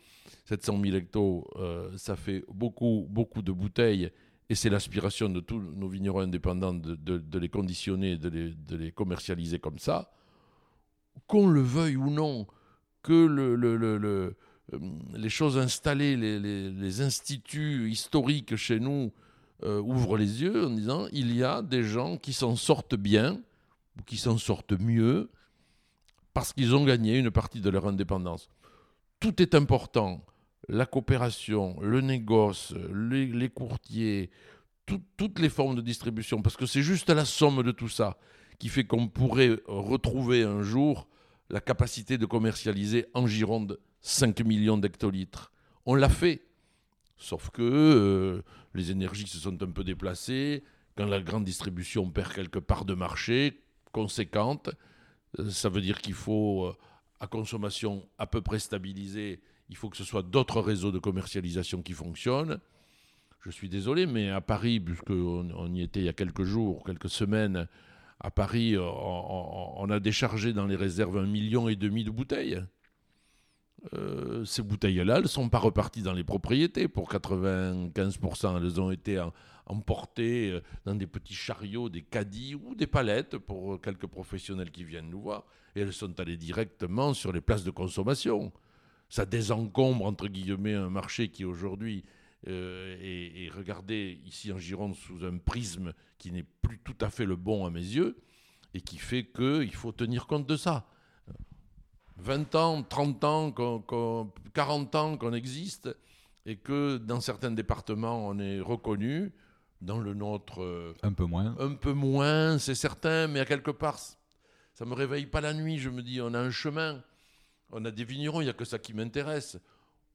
B: 700 000 hectos, euh, ça fait beaucoup, beaucoup de bouteilles et c'est l'aspiration de tous nos vignerons indépendants de, les conditionner, de les, commercialiser comme ça, qu'on le veuille ou non, que le, les choses installées, les, les, instituts historiques chez nous euh, ouvrent les yeux en disant il y a des gens qui s'en sortent bien, ou qui s'en sortent mieux, parce qu'ils ont gagné une partie de leur indépendance. Tout est important. La coopération, le négoce, les, courtiers, toutes les formes de distribution, parce que c'est juste la somme de tout ça qui fait qu'on pourrait retrouver un jour la capacité de commercialiser en Gironde 5 millions d'hectolitres. On l'a fait, sauf que euh, les énergies se sont un peu déplacées, quand la grande distribution perd quelque part de marché conséquente, euh, ça veut dire qu'il faut, euh, à consommation à peu près stabilisée, il faut que ce soit d'autres réseaux de commercialisation qui fonctionnent. Je suis désolé, mais à Paris, puisqu'on on y était il y a quelques jours, quelques semaines, à Paris, on, a déchargé dans les réserves un million et demi de bouteilles. Euh, ces bouteilles-là, ne sont pas reparties dans les propriétés. Pour 95%, elles ont été emportées euh, dans des petits chariots, des caddies ou des palettes pour quelques professionnels qui viennent nous voir. Et elles sont allées directement sur les places de consommation ça désencombre, entre guillemets, un marché qui aujourd'hui euh, et, regarder ici en Gironde sous un prisme qui n'est plus tout à fait le bon à mes yeux et qui fait qu'il faut tenir compte de ça. 20 ans, 30 ans, 40 ans qu'on existe et que dans certains départements on est reconnu, dans le nôtre... Euh,
A: un peu moins.
B: Un peu moins, c'est certain, mais à quelque part, ça me réveille pas la nuit. Je me dis, on a un chemin, on a des vignerons, il n'y a que ça qui m'intéresse.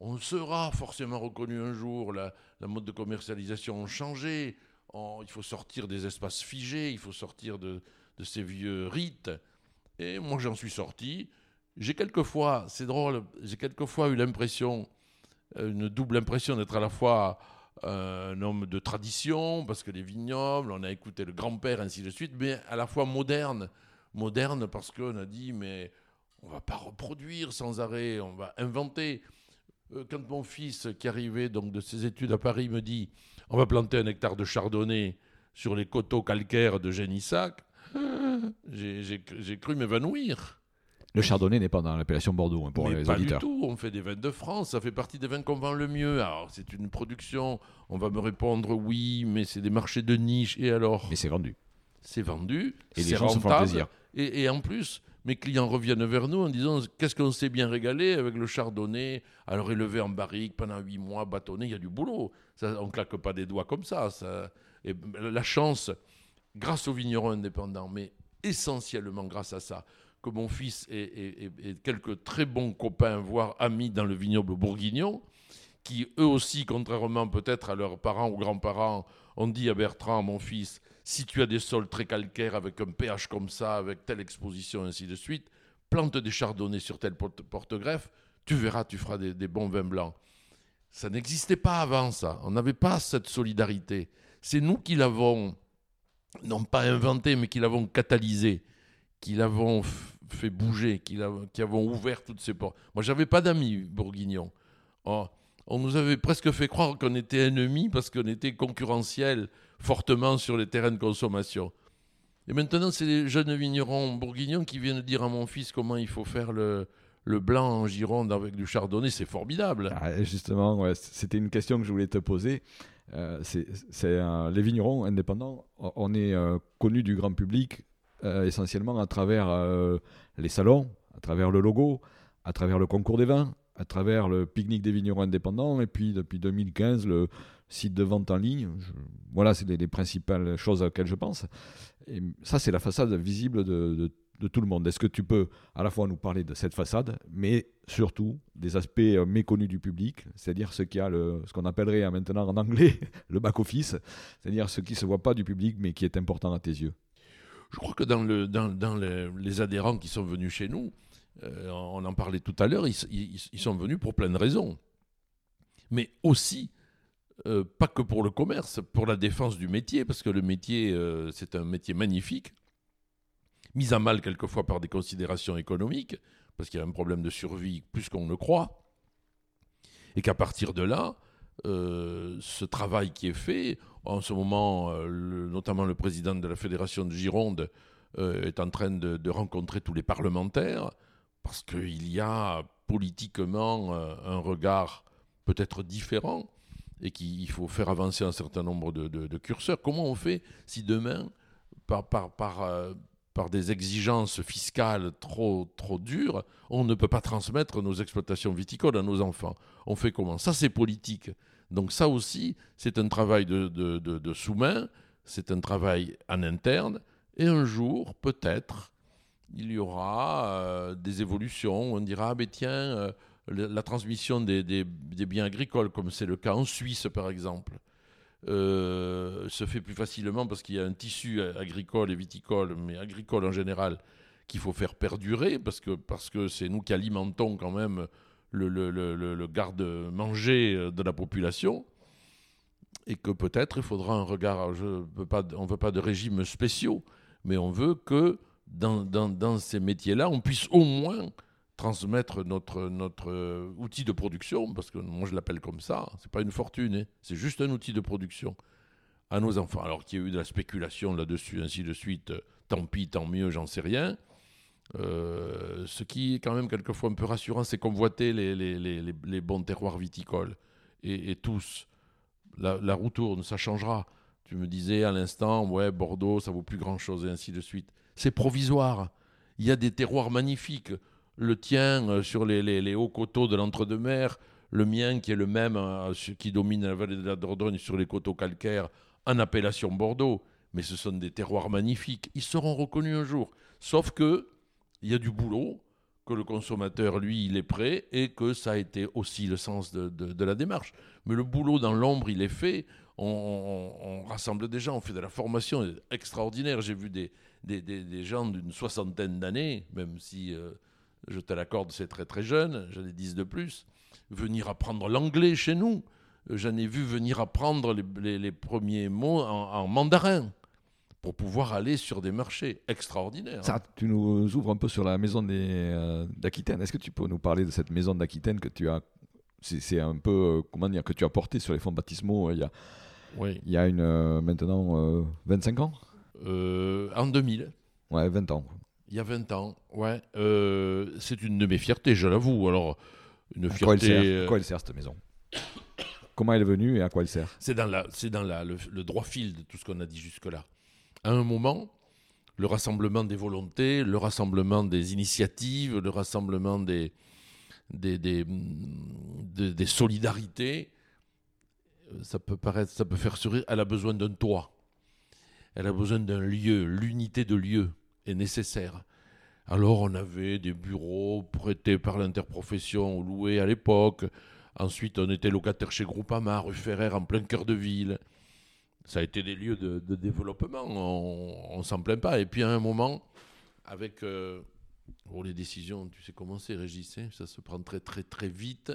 B: On sera forcément reconnu un jour, la, mode de commercialisation a changé, il faut sortir des espaces figés, il faut sortir de, de ces vieux rites. Et moi, j'en suis sorti. J'ai quelquefois, c'est drôle, j'ai quelquefois eu l'impression, euh, une double impression d'être à la fois euh, un homme de tradition, parce que les vignobles, on a écouté le grand-père, ainsi de suite, mais à la fois moderne. Moderne parce qu'on a dit, mais on va pas reproduire sans arrêt, on va inventer. Euh, quand mon fils, qui arrivait donc de ses études à Paris, me dit, on va planter un hectare de chardonnay sur les coteaux calcaires de Génissac, j'ai cru m'évanouir.
A: Le chardonnay n'est pas dans l'appellation Bordeaux hein, pour les
B: pas
A: auditeurs.
B: du tout. On fait des vins de France. Ça fait partie des vins qu'on vend le mieux. Alors, c'est une production. On va me répondre oui, mais c'est des marchés de niche. Et alors
A: Mais c'est vendu.
B: C'est vendu.
A: Et les gens se font plaisir.
B: Et, et, en plus, mes clients reviennent vers nous en disant qu'est-ce qu'on s'est bien régalé avec le chardonnay. Alors, élevé en barrique pendant huit mois, bâtonné, il y a du boulot. Ça, on claque pas des doigts comme ça. ça. Et la chance, grâce aux vignerons indépendants, mais essentiellement grâce à ça, que mon fils et, quelques très bons copains, voire amis dans le vignoble bourguignon, qui eux aussi, contrairement peut-être à leurs parents ou grands-parents, ont dit à Bertrand, mon fils, si tu as des sols très calcaires avec un pH comme ça, avec telle exposition, ainsi de suite, plante des chardonnays sur tel porte-greffe, tu verras, tu feras des, des bons vins blancs. Ça n'existait pas avant ça. On n'avait pas cette solidarité. C'est nous qui l'avons, non pas inventé, mais qui l'avons catalysé qui l'avons fait bouger, qui, qui, avons ouvert toutes ces portes. Moi, j'avais pas d'amis bourguignons. Oh, on nous avait presque fait croire qu'on était ennemis parce qu'on était concurrentiels fortement sur les terrains de consommation. Et maintenant, c'est les jeunes vignerons bourguignons qui viennent dire à mon fils comment il faut faire le, le blanc en Gironde avec du chardonnay. C'est formidable.
A: Ah, justement, c'était une question que je voulais te poser. Euh, c'est les vignerons indépendants. On est euh, connus du grand public euh, essentiellement à travers euh, les salons, à travers le logo, à travers le concours des vins, à travers le pique-nique des vignerons indépendants, et puis depuis 2015, le site de vente en ligne. voilà, c'est les, principales choses auxquelles je pense. Et ça, c'est la façade visible de, tout le monde. Est-ce que tu peux à la fois nous parler de cette façade, mais surtout des aspects euh, méconnus du public, c'est-à-dire ce ce qu'on appellerait maintenant en anglais le back-office, c'est-à-dire ce qui ne se voit pas du public, mais qui est important à tes yeux?
B: Je crois que dans, le, dans, dans les, adhérents qui sont venus chez nous, euh, on en parlait tout à l'heure, ils, sont venus pour plein de raisons. Mais aussi, euh, pas que pour le commerce, pour la défense du métier, parce que le métier, euh, c'est un métier magnifique, mis à mal quelquefois par des considérations économiques, parce qu'il y a un problème de survie plus qu'on ne croit, et qu'à partir de là, ce travail qui est fait, en ce moment, euh, notamment le président de la Fédération de Gironde euh, est en train de, rencontrer tous les parlementaires parce qu'il y a politiquement euh, un regard peut-être différent et qu'il faut faire avancer un certain nombre de, curseurs. Comment on fait si demain, par, par, par des exigences fiscales trop, trop dures, on ne peut pas transmettre nos exploitations viticoles à nos enfants On fait comment? Ça, c'est politique. Donc ça aussi, c'est un travail de, sous-main, c'est un travail en interne, et un jour, peut-être, il y aura euh, des évolutions. On dira, ah ben tiens, euh, la, transmission des, biens agricoles, comme c'est le cas en Suisse par exemple, euh, se fait plus facilement parce qu'il y a un tissu agricole et viticole, mais agricole en général, qu'il faut faire perdurer, parce que c'est parce que nous qui alimentons quand même le, le, garde-manger euh, de la population et que peut-être il faudra un regard. Je pas, on ne veut pas de régimes spéciaux, mais on veut que dans, ces métiers-là, on puisse au moins transmettre notre, notre euh, outil de production, parce que moi je l'appelle comme ça, c'est pas une fortune, hein. c'est juste un outil de production à nos enfants. Alors qu'il y a eu de la spéculation là-dessus, ainsi de suite, tant pis, tant mieux, j'en sais rien. Euh, ce qui est quand même quelquefois un peu rassurant, c'est convoiter les, les, les, les bons terroirs viticoles. Et, tous, la, la roue tourne, ça changera. Tu me disais à l'instant, ouais, Bordeaux, ça vaut plus grand-chose, et ainsi de suite. C'est provisoire. Il y a des terroirs magnifiques. Le tien euh, sur les, hauts coteaux de l'entre-deux-mer, le mien qui est le même, euh, qui domine la vallée de la Dordogne sur les coteaux calcaires, en appellation Bordeaux. Mais ce sont des terroirs magnifiques. Ils seront reconnus un jour. Sauf que il y a du boulot, que le consommateur, lui, il est prêt, et que ça a été aussi le sens de, la démarche. Mais le boulot dans l'ombre, il est fait. On, rassemble des gens, on fait de la formation extraordinaire. J'ai vu des gens d'une soixantaine d'années, même si euh, je te l'accorde, c'est très très jeune, j'en ai 10 de plus, venir apprendre l'anglais chez nous. J'en ai vu venir apprendre les, les- les premiers mots en, en mandarin pour pouvoir aller sur des marchés extraordinaires.
A: Ça, tu nous ouvres un peu sur la maison euh, d'Aquitaine. Est-ce que tu peux nous parler de cette maison d'Aquitaine que tu as c'est, un peu euh, comment dire que tu as porté sur les fonds baptismaux euh, il y a,
B: Oui.
A: il y a une euh, maintenant euh, 25 ans?
B: En 2000,
A: Ouais, 20 ans.
B: Il y a 20 ans, ouais. Euh, c'est une de mes fiertés, je l'avoue. Alors, une
A: À quoi elle
B: fierté.
A: sert?
B: Euh,
A: À quoi elle sert cette maison? Comment elle est venue et à quoi elle sert?
B: C'est dans, la, c'est dans la, le, le droit fil de tout ce qu'on a dit jusque-là. À un moment, le rassemblement des volontés, le rassemblement des initiatives, le rassemblement des, des, des, des- des solidarités, euh, ça peut paraître, ça peut faire sourire. Elle a besoin d'un toit. Elle a besoin d'un lieu. L'unité de lieu nécessaire. Alors on avait des bureaux prêtés par l'interprofession ou loués à l'époque. Ensuite, on était locataire chez Groupama, rue Ferrer, en plein cœur de ville. Ça a été des lieux de, développement, on ne s'en plaint pas. Et puis à un moment, avec euh, bon, les décisions, tu sais comment c'est, Régis, hein, ça se prend très très très vite,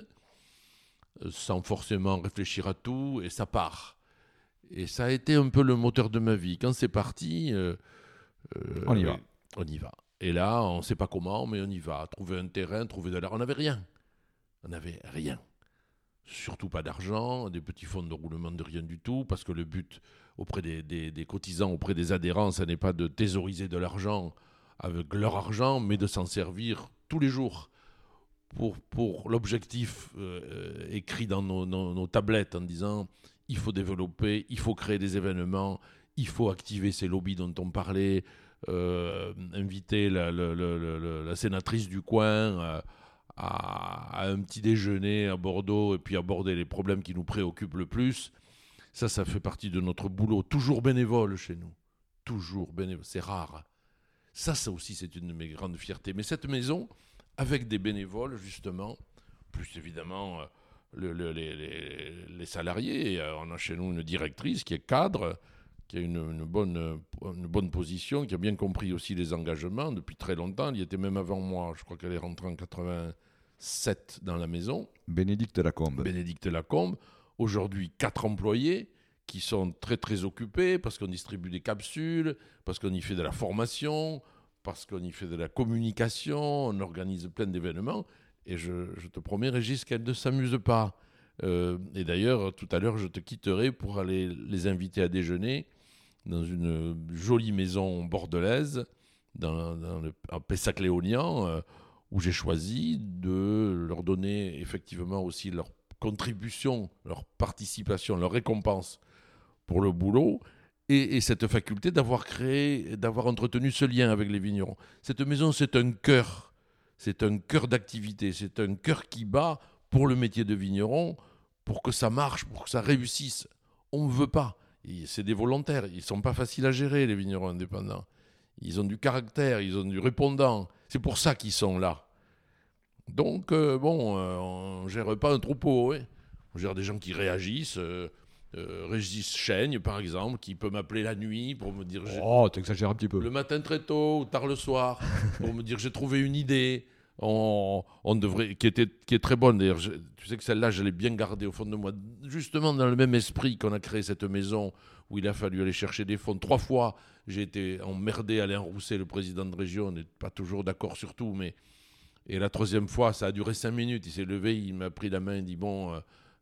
B: euh, sans forcément réfléchir à tout, et ça part. Et ça a été un peu le moteur de ma vie. Quand c'est parti, euh, euh,
A: On y va.
B: On y va. Et là, on ne sait pas comment, mais on y va. Trouver un terrain, trouver de l'argent. On n'avait rien. On n'avait rien. Surtout pas d'argent, des petits fonds de roulement de rien du tout, parce que le but auprès des, des- des cotisants, auprès des adhérents, ça n'est pas de thésauriser de l'argent avec leur argent, mais de s'en servir tous les jours pour, pour l'objectif euh, euh, écrit dans nos, nos- nos tablettes en disant il faut développer, il faut créer des événements, il faut activer ces lobbies dont on parlait, euh, inviter la, sénatrice du coin euh, à, un petit déjeuner à Bordeaux et puis aborder les problèmes qui nous préoccupent le plus. Ça, ça fait partie de notre boulot, toujours bénévole chez nous. Toujours bénévole, c'est rare. Ça, ça aussi, c'est une de mes grandes fiertés. Mais cette maison, avec des bénévoles, justement, plus évidemment euh, le- le- les, les- salariés, on a chez nous une directrice qui est cadre, qui a une, une bonne, euh, une bonne position, qui a bien compris aussi les engagements depuis très longtemps. Elle y était même avant moi. Je crois qu'elle est rentrée en 87 dans la maison.
A: Bénédicte Lacombe.
B: Bénédicte Lacombe. Aujourd'hui, quatre employés qui sont très très occupés parce qu'on distribue des capsules, parce qu'on y fait de la formation, parce qu'on y fait de la communication, on organise plein d'événements. Et je, je te promets, Régis, qu'elles ne s'amusent pas. Euh, et d'ailleurs, tout à l'heure, je te quitterai pour aller les inviter à déjeuner dans une jolie maison bordelaise, dans, dans le, à Pessac-Léognan, euh, où j'ai choisi de leur donner effectivement aussi leur contribution, leur participation, leur récompense pour le boulot et, et cette faculté d'avoir créé, d'avoir entretenu ce lien avec les vignerons. Cette maison, c'est un cœur, c'est un cœur d'activité, c'est un cœur qui bat pour le métier de vigneron, pour que ça marche, pour que ça réussisse. On ne veut pas. C'est des volontaires, ils sont pas faciles à gérer, les vignerons indépendants. Ils ont du caractère, ils ont du répondant. C'est pour ça qu'ils sont là. Donc, euh, bon, euh, on gère pas un troupeau. hein. On gère des gens qui réagissent. euh, euh, Régis Chaigne, par exemple, qui peut m'appeler la nuit pour me dire
A: Oh, t'exagères un petit peu.
B: le matin très tôt ou tard le soir pour me dire j'ai trouvé une idée. On, devrait, qui, était, qui est très bonne d'ailleurs. Tu sais que celle-là, je l'ai bien gardée au fond de moi. Justement dans le même esprit qu'on a créé cette maison où il a fallu aller chercher des fonds. Trois fois, j'ai été emmerdé Alain Rousset, le président de région. On n'est pas toujours d'accord sur tout, mais. Et la troisième fois, ça a duré cinq minutes. Il s'est levé, il m'a pris la main, il dit Bon, euh,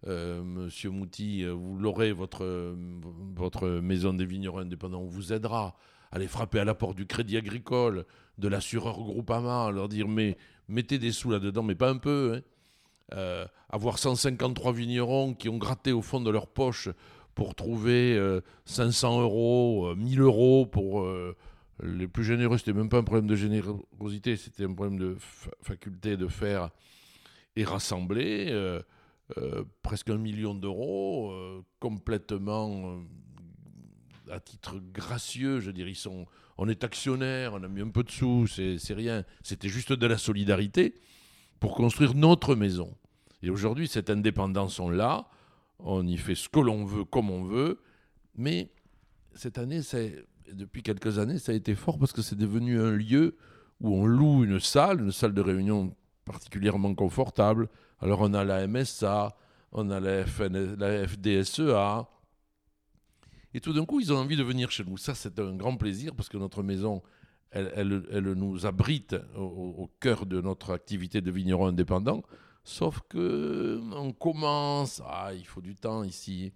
B: euh, monsieur Mouty, euh, vous l'aurez, votre, votre maison des vignerons indépendants, on vous aidera. Aller frapper à la porte du crédit agricole, de l'assureur Groupama, leur dire Mais mettez des sous là-dedans, mais pas un peu. hein. euh, avoir 153 vignerons qui ont gratté au fond de leur poche pour trouver 500 euros, 1000 euros pour les plus généreux. C'était même pas un problème de générosité, c'était un problème de faculté de faire et rassembler. presque un million d'euros, complètement à titre gracieux, je dire, ils sont, on est actionnaire, on a mis un peu de sous, c'est rien. C'était juste de la solidarité pour construire notre maison. Et aujourd'hui, cette indépendance, on l'a, on y fait ce que l'on veut, comme on veut, mais cette année, depuis quelques années, ça a été fort parce que c'est devenu un lieu où on loue une salle, une salle de réunion particulièrement confortable. Alors on a la MSA, on a la, la FDSEA, et tout d'un coup, ils ont envie de venir chez nous. Ça, c'est un grand plaisir parce que notre maison, elle, elle, nous abrite au, cœur de notre activité de vigneron indépendant. Sauf que on commence, ah, il faut du temps ici.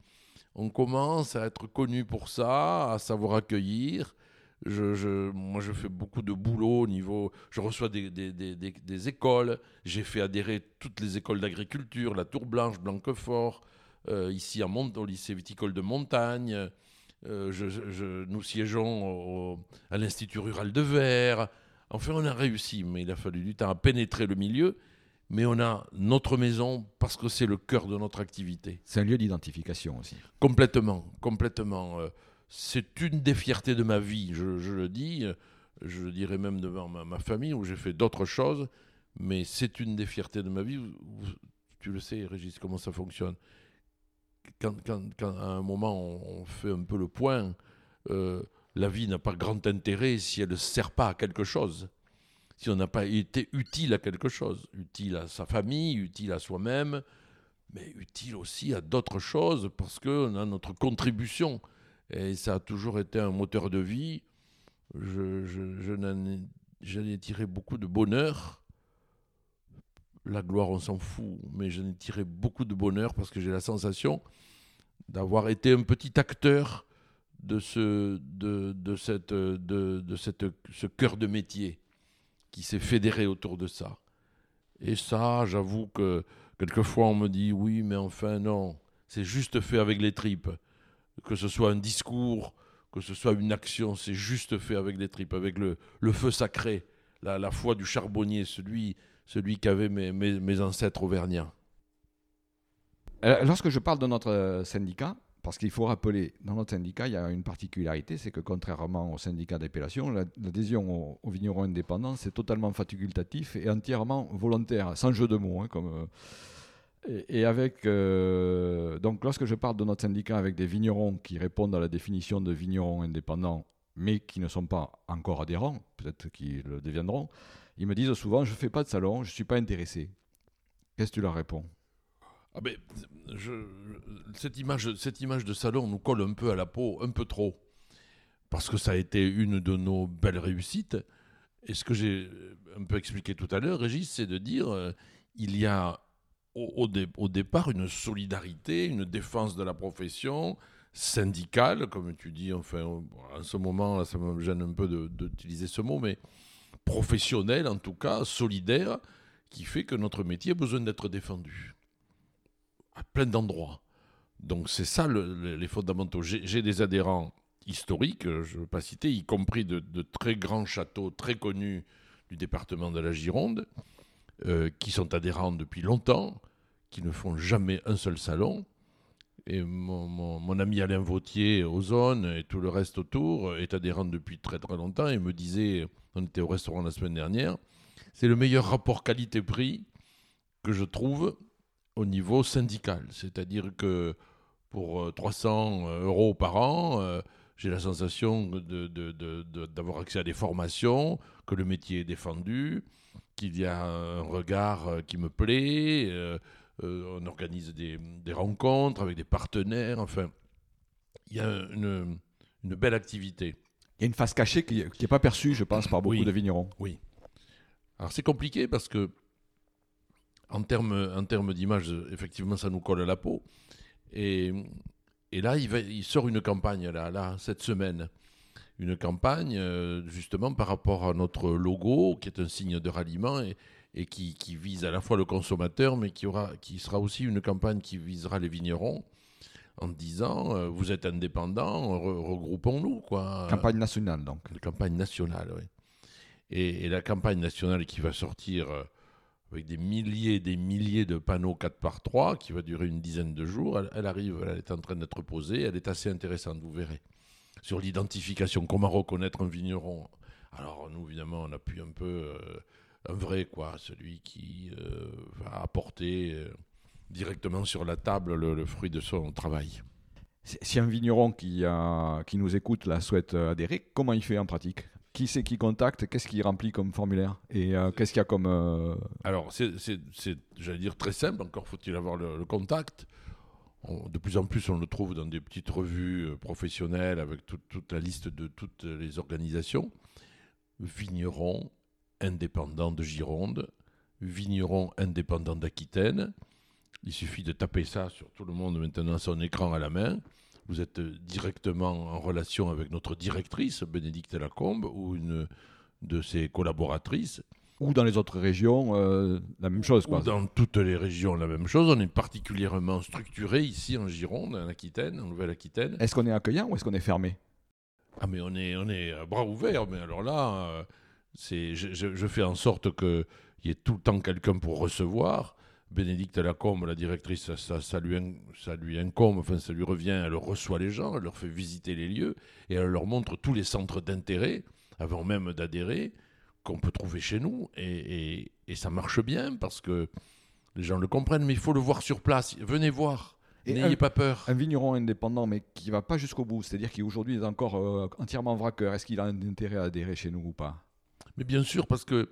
B: On commence à être connu pour ça, à savoir accueillir. Je, moi, je fais beaucoup de boulot au niveau. Je reçois des, des, des, des écoles. J'ai fait adhérer toutes les écoles d'agriculture, la Tour Blanche, Blanquefort, euh, ici à Mont, au lycée viticole de Montagne. Euh, nous siégeons à l'Institut rural de Vers. Enfin, on a réussi, mais il a fallu du temps à pénétrer le milieu. Mais on a notre maison parce que c'est le cœur de notre activité.
A: C'est un lieu d'identification aussi.
B: Complètement, complètement. Euh, c'est une des fiertés de ma vie, je, le dis. Je le dirais même devant ma, famille où j'ai fait d'autres choses. Mais c'est une des fiertés de ma vie. Tu le sais, Régis, comment ça fonctionne? Quand, à un moment on, fait un peu le point, euh, la vie n'a pas grand intérêt si elle ne sert pas à quelque chose. Si on n'a pas été utile à quelque chose, utile à sa famille, utile à soi-même, mais utile aussi à d'autres choses parce qu'on a notre contribution. Et ça a toujours été un moteur de vie. Je, je, j'en ai tiré beaucoup de bonheur la gloire, on s'en fout, mais j'en ai tiré beaucoup de bonheur parce que j'ai la sensation d'avoir été un petit acteur de ce, de, ce cœur de métier qui s'est fédéré autour de ça. Et ça, j'avoue que quelquefois on me dit oui, mais enfin non, c'est juste fait avec les tripes. Que ce soit un discours, que ce soit une action, c'est juste fait avec les tripes, avec le, le feu sacré, la, la foi du charbonnier, celui, celui qu'avaient mes, ancêtres auvergnats.
A: Euh, lorsque je parle de notre euh, syndicat, parce qu'il faut rappeler, dans notre syndicat, il y a une particularité, c'est que contrairement au syndicat d'appellation, l'adhésion aux, vignerons indépendants, c'est totalement facultatif et entièrement volontaire, sans jeu de mots. Hein, comme, euh, et, avec, donc lorsque je parle de notre syndicat avec des vignerons qui répondent à la définition de vignerons indépendants, mais qui ne sont pas encore adhérents, peut-être qu'ils le deviendront, ils me disent souvent Je fais pas de salon, je suis pas intéressé. Qu'est-ce que tu leur réponds?
B: Ah ben, cette, image, cette image de salon nous colle un peu à la peau, un peu trop. Parce que ça a été une de nos belles réussites. Et ce que j'ai un peu expliqué tout à l'heure, Régis, c'est de dire euh, il y a au, au, départ une solidarité, une défense de la profession syndicale, comme tu dis. Enfin, en ce moment, ça me gêne un peu d'utiliser ce mot, mais professionnel en tout cas, solidaire, qui fait que notre métier a besoin d'être défendu à plein d'endroits. Donc c'est ça les fondamentaux. J'ai des adhérents historiques, je ne veux pas citer, y compris de, très grands châteaux très connus du département de la Gironde, euh, qui sont adhérents depuis longtemps, qui ne font jamais un seul salon. Et mon, mon, ami Alain Vautier, Ozone et tout le reste autour est adhérent depuis très très longtemps et me disait on était au restaurant la semaine dernière, c'est le meilleur rapport qualité-prix que je trouve au niveau syndical. C'est-à-dire que pour 300 euh, euros par an, euh, j'ai la sensation d'avoir accès à des formations, que le métier est défendu, qu'il y a un regard euh, qui me plaît, on organise des, rencontres avec des partenaires, enfin, il y a une belle activité.
A: Il y a une face cachée qui n'est pas perçue, je pense, par beaucoup de vignerons.
B: Oui. Alors c'est compliqué parce que, en termes en terme d'image, effectivement, ça nous colle à la peau. Et, et là, il, va, il, sort une campagne, là, là, cette semaine. Une campagne, euh, justement, par rapport à notre logo, qui est un signe de ralliement. Et, et qui, qui, vise à la fois le consommateur, mais qui, aura, qui sera aussi une campagne qui visera les vignerons en disant euh, vous êtes indépendants, regroupons-nous. quoi.
A: Campagne nationale donc.
B: campagne nationale, oui. Et, la campagne nationale qui va sortir euh, avec des milliers et des milliers de panneaux 4 par 3 qui va durer une dizaine de jours, elle, arrive, elle est en train d'être posée, elle est assez intéressante, vous verrez. Sur l'identification, comment reconnaître un vigneron. Alors nous, évidemment, on appuie un peu euh, un vrai, quoi, celui qui va apporter directement sur la table le, fruit de son travail.
A: Si un vigneron qui, qui nous écoute souhaite euh, adhérer, comment il fait en pratique? Qui c'est qui contacte? Qu'est-ce qu'il remplit comme formulaire? Et euh, qu'est-ce qu'il y a comme... Euh,
B: Alors, c'est, j'allais dire, très simple. Encore faut-il avoir le, contact. de plus en plus, on le trouve dans des petites revues professionnelles avec toute la liste de toutes les organisations. Vigneron indépendant de Gironde, vigneron indépendant d'Aquitaine, il suffit de taper ça sur tout le monde maintenant son écran à la main. Vous êtes directement en relation avec notre directrice, Bénédicte Lacombe, ou une de ses collaboratrices.
A: Ou dans les autres régions, euh, la même chose. Quoi.
B: Ou dans toutes les régions, la même chose. On est particulièrement structuré ici en Gironde, en Aquitaine, en Nouvelle-Aquitaine.
A: Est-ce qu'on est accueillant ou est-ce qu'on est fermé?
B: Ah, mais on est, on est à bras ouverts. Mais alors là, euh, c'est, je, je, fais en sorte qu'il y ait tout le temps quelqu'un pour recevoir. Bénédicte Lacombe, la directrice, ça, lui, ça lui incombe, enfin ça lui revient, elle reçoit les gens, elle leur fait visiter les lieux et elle leur montre tous les centres d'intérêt, avant même d'adhérer, qu'on peut trouver chez nous. Et, ça marche bien parce que les gens le comprennent, mais il faut le voir sur place. Venez voir. N'ayez pas peur.
A: Un vigneron indépendant, mais qui va pas jusqu'au bout, c'est-à-dire qui aujourd'hui est encore euh, entièrement vraqueur, est-ce qu'il a un intérêt à adhérer chez nous ou pas?
B: Mais bien sûr, parce que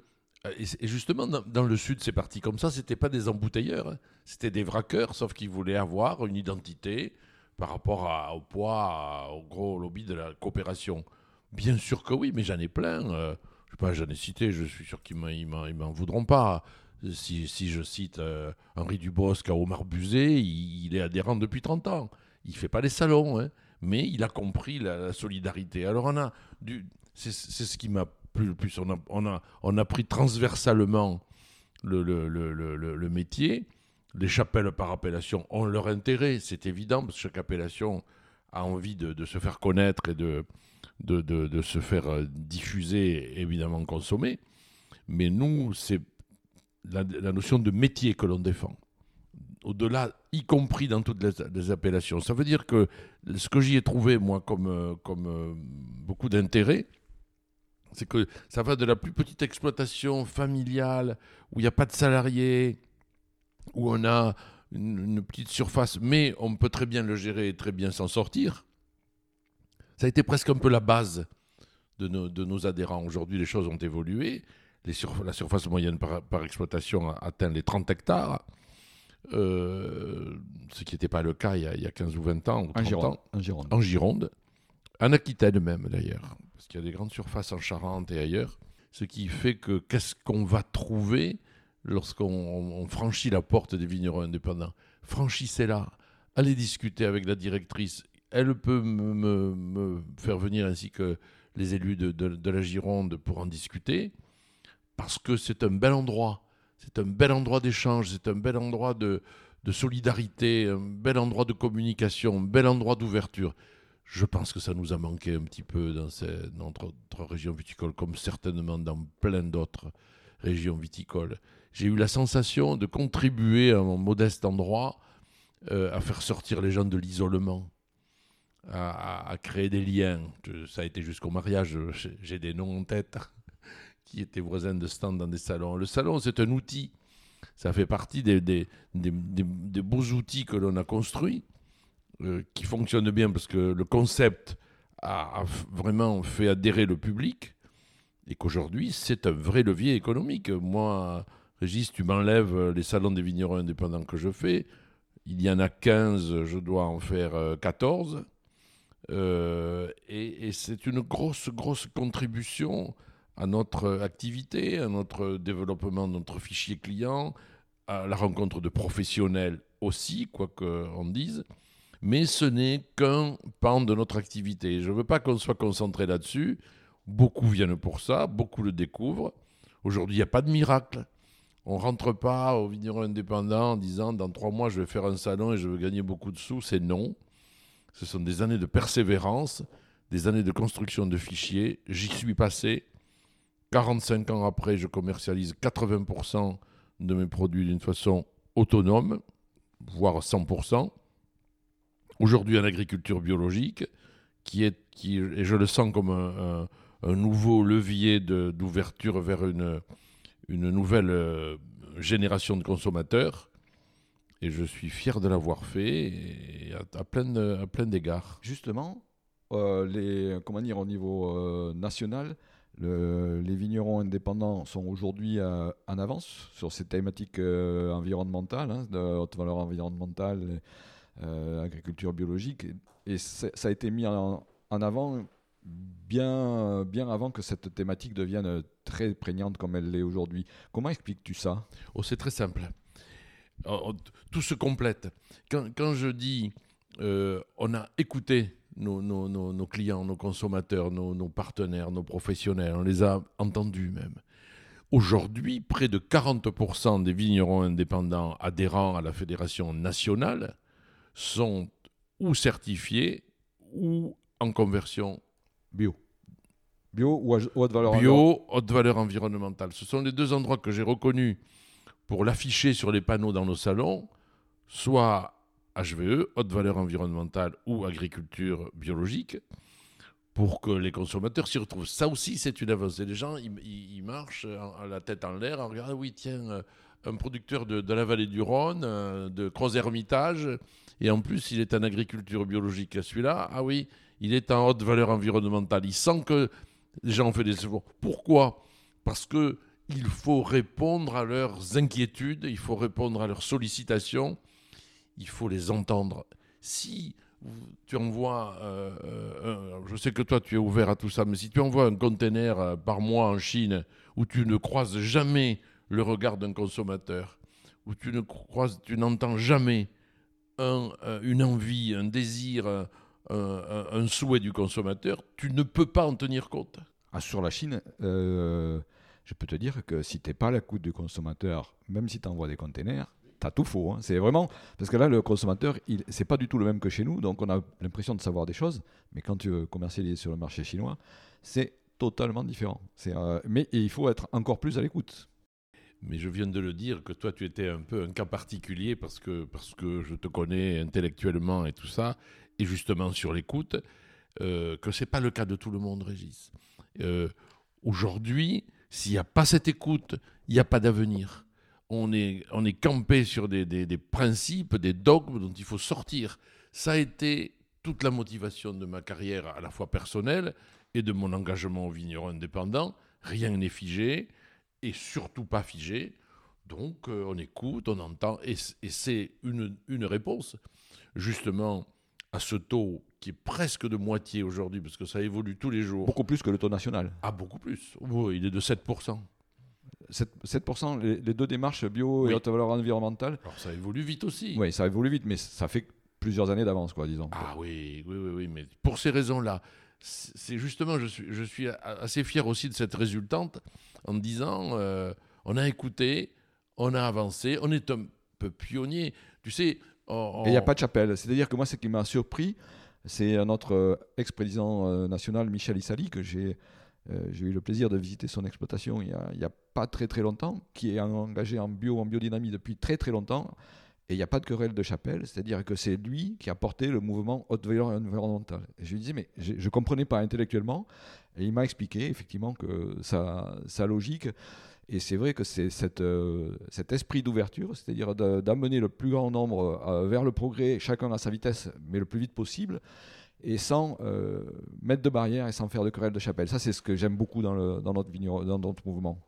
B: et justement, dans, le sud, c'est parti comme ça. C'était pas des embouteilleurs, hein. c'était des vraqueurs, sauf qu'ils voulaient avoir une identité par rapport au poids, au gros lobby de la coopération. Bien sûr que oui, mais j'en ai plein. Euh, je sais pas, j'en ai cité. Je suis sûr qu'ils m'en voudront pas. Si, je cite euh, Henri Dubosc à Omar Buzet, il, est adhérent depuis 30 ans. Il fait pas les salons, hein, mais il a compris la, solidarité. Alors on a c'est ce qui m'a plus, plus on, a, on, a, on a pris transversalement le, le, le, le, métier. Les chapelles par appellation ont leur intérêt, c'est évident, parce que chaque appellation a envie de, se faire connaître et de, de, de, se faire euh, diffuser, évidemment consommer. Mais nous, c'est la, la, notion de métier que l'on défend. Au-delà, y compris dans toutes les, les, appellations. Ça veut dire que ce que j'y ai trouvé, moi, comme, euh, comme euh, beaucoup d'intérêt, c'est que ça va de la plus petite exploitation familiale, où il n'y a pas de salariés, où on a une, petite surface, mais on peut très bien le gérer et très bien s'en sortir. Ça a été presque un peu la base de nos, adhérents. Aujourd'hui, les choses ont évolué. la surface moyenne par, exploitation a atteint les 30 hectares. Euh, ce qui n'était pas le cas il y, a, 15 ou 20 ans, ou 30
A: ans.
B: En
A: Gironde.
B: En Gironde. En Aquitaine même, d'ailleurs parce qu'il y a des grandes surfaces en Charente et ailleurs, ce qui fait que qu'est-ce qu'on va trouver lorsqu'on franchit la porte des vignerons indépendants? Franchissez-la, allez discuter avec la directrice, elle peut me, faire venir ainsi que les élus de, la Gironde pour en discuter, parce que c'est un bel endroit, c'est un bel endroit d'échange, c'est un bel endroit de, de solidarité, un bel endroit de communication, un bel endroit d'ouverture. Je pense que ça nous a manqué un petit peu dans, notre, région viticole, comme certainement dans plein d'autres régions viticoles. J'ai eu la sensation de contribuer à mon modeste endroit euh, à faire sortir les gens de l'isolement, à, créer des liens. ça a été jusqu'au mariage, j'ai des noms en tête qui étaient voisins de stand dans des salons. Le salon, c'est un outil. Ça fait partie des beaux outils que l'on a construits euh, qui fonctionne bien parce que le concept a, vraiment fait adhérer le public et qu'aujourd'hui c'est un vrai levier économique. Moi, Régis, tu m'enlèves les salons des vignerons indépendants que je fais. Il y en a 15, je dois en faire 14. Euh, euh, et, c'est une grosse, grosse contribution à notre activité, à notre développement de notre fichier client, à la rencontre de professionnels aussi, quoi qu'on dise mais ce n'est qu'un pan de notre activité. Je ne veux pas qu'on soit concentré là-dessus. Beaucoup viennent pour ça, beaucoup le découvrent. Aujourd'hui, il n'y a pas de miracle. On rentre pas au vigneron indépendant en disant dans trois mois je vais faire un salon et je veux gagner beaucoup de sous. C'est non. Ce sont des années de persévérance, des années de construction de fichiers. J'y suis passé. 45 ans après, je commercialise 80% de mes produits d'une façon autonome, voire 100%. Aujourd'hui, en agriculture biologique, qui est, qui, et je le sens comme un, nouveau levier d'ouverture vers une, une nouvelle euh, génération de consommateurs. Et je suis fier de l'avoir fait à, plein, plein d'égards.
A: Justement, euh, les, comment dire, au niveau euh, national, les vignerons indépendants sont aujourd'hui en avance sur ces thématiques environnementales, hein, de haute valeur environnementale, agriculture biologique. Et ça a été mis en, en avant bien, bien avant que cette thématique devienne très prégnante comme elle l'est aujourd'hui. Comment expliques-tu ça?
B: Oh, C'est très simple. Oh, oh, tout se complète. Quand, quand je dis euh, on a écouté nos, nos, nos, clients, nos consommateurs, nos, partenaires, nos professionnels, on les a entendus même. Aujourd'hui, près de 40% des vignerons indépendants adhérents à la fédération nationale sont ou certifiés ou en conversion
A: Bio. Bio ou haute valeur
B: Bio, haute valeur environnementale. Ce sont les deux endroits que j'ai reconnus pour l'afficher sur les panneaux dans nos salons, soit HVE, haute valeur environnementale ou agriculture biologique, pour que les consommateurs s'y retrouvent. Ça aussi, c'est une avancée. Les gens, ils, marchent à la tête en l'air en regardant, ah oui, tiens, euh, un producteur de, la vallée du Rhône, euh, de Croz-Hermitage, et en plus, il est en agriculture biologique, celui-là. Ah oui, il est en haute valeur environnementale. Il sent que les gens ont fait des efforts. Pourquoi? Parce que il faut répondre à leurs inquiétudes, il faut répondre à leurs sollicitations, il faut les entendre. Si tu envoies, euh, euh, je sais que toi tu es ouvert à tout ça, mais si tu envoies un conteneur euh, par mois en Chine où tu ne croises jamais le regard d'un consommateur, où tu ne croises, tu n'entends jamais une envie, un désir, un, souhait du consommateur, tu ne peux pas en tenir compte.
A: Ah, sur la Chine, euh, je peux te dire que si tu n'es pas à l'écoute du consommateur, même si tu envoies des containers, tu as tout faux. Hein. C'est vraiment. Parce que là, le consommateur, il, c'est pas du tout le même que chez nous, donc on a l'impression de savoir des choses, mais quand tu commercialises sur le marché chinois, c'est totalement différent. Euh, mais il faut être encore plus à l'écoute.
B: Mais je viens de le dire que toi, tu étais un peu un cas particulier parce que, parce que je te connais intellectuellement et tout ça et justement sur l'écoute, euh, que ce n'est pas le cas de tout le monde, Régis. Euh, aujourd'hui, s'il n'y a pas cette écoute, il n'y a pas d'avenir. On est, on est campé sur des, des, principes, des dogmes dont il faut sortir. Ça a été toute la motivation de ma carrière, à la fois personnelle et de mon engagement au vigneron indépendant. Rien n'est figé, et surtout pas figé. Donc euh, on écoute, on entend, et, et c'est une, une réponse. Justement, à ce taux qui est presque de moitié aujourd'hui, parce que ça évolue tous les jours.
A: Beaucoup plus que le taux national.
B: Ah, beaucoup plus. Oui, il est de 7%.
A: 7%, les, deux démarches bio et haute valeur environnementale.
B: Alors ça évolue vite aussi.
A: Oui, ça évolue vite, mais ça fait plusieurs années d'avance, quoi, disons.
B: Ah oui, oui, oui, oui, mais pour ces raisons-là, c'est justement, je suis, je suis assez fier aussi de cette résultante en disant, euh, on a écouté, on a avancé, on est un peu pionnier. Tu sais,
A: et il n'y a pas de chapelle. C'est-à-dire que moi, ce qui m'a surpris, c'est notre euh, ex-président euh, national, Michel Issali, que j'ai eu le plaisir de visiter son exploitation il n'y a, pas très très longtemps, qui est engagé en bio, en biodynamie depuis très très longtemps. Et il n'y a pas de querelle de chapelle, c'est-à-dire que c'est lui qui a porté le mouvement haute valeur environnementale. Et je lui disais, mais je ne comprenais pas intellectuellement. Et il m'a expliqué effectivement que sa, sa logique, et c'est vrai que c'est euh, cet esprit d'ouverture, c'est-à-dire d'amener le plus grand nombre euh, vers le progrès, chacun à sa vitesse, mais le plus vite possible, et sans euh, mettre de barrières et sans faire de querelle de chapelle. Ça, c'est ce que j'aime beaucoup dans, notre dans notre mouvement.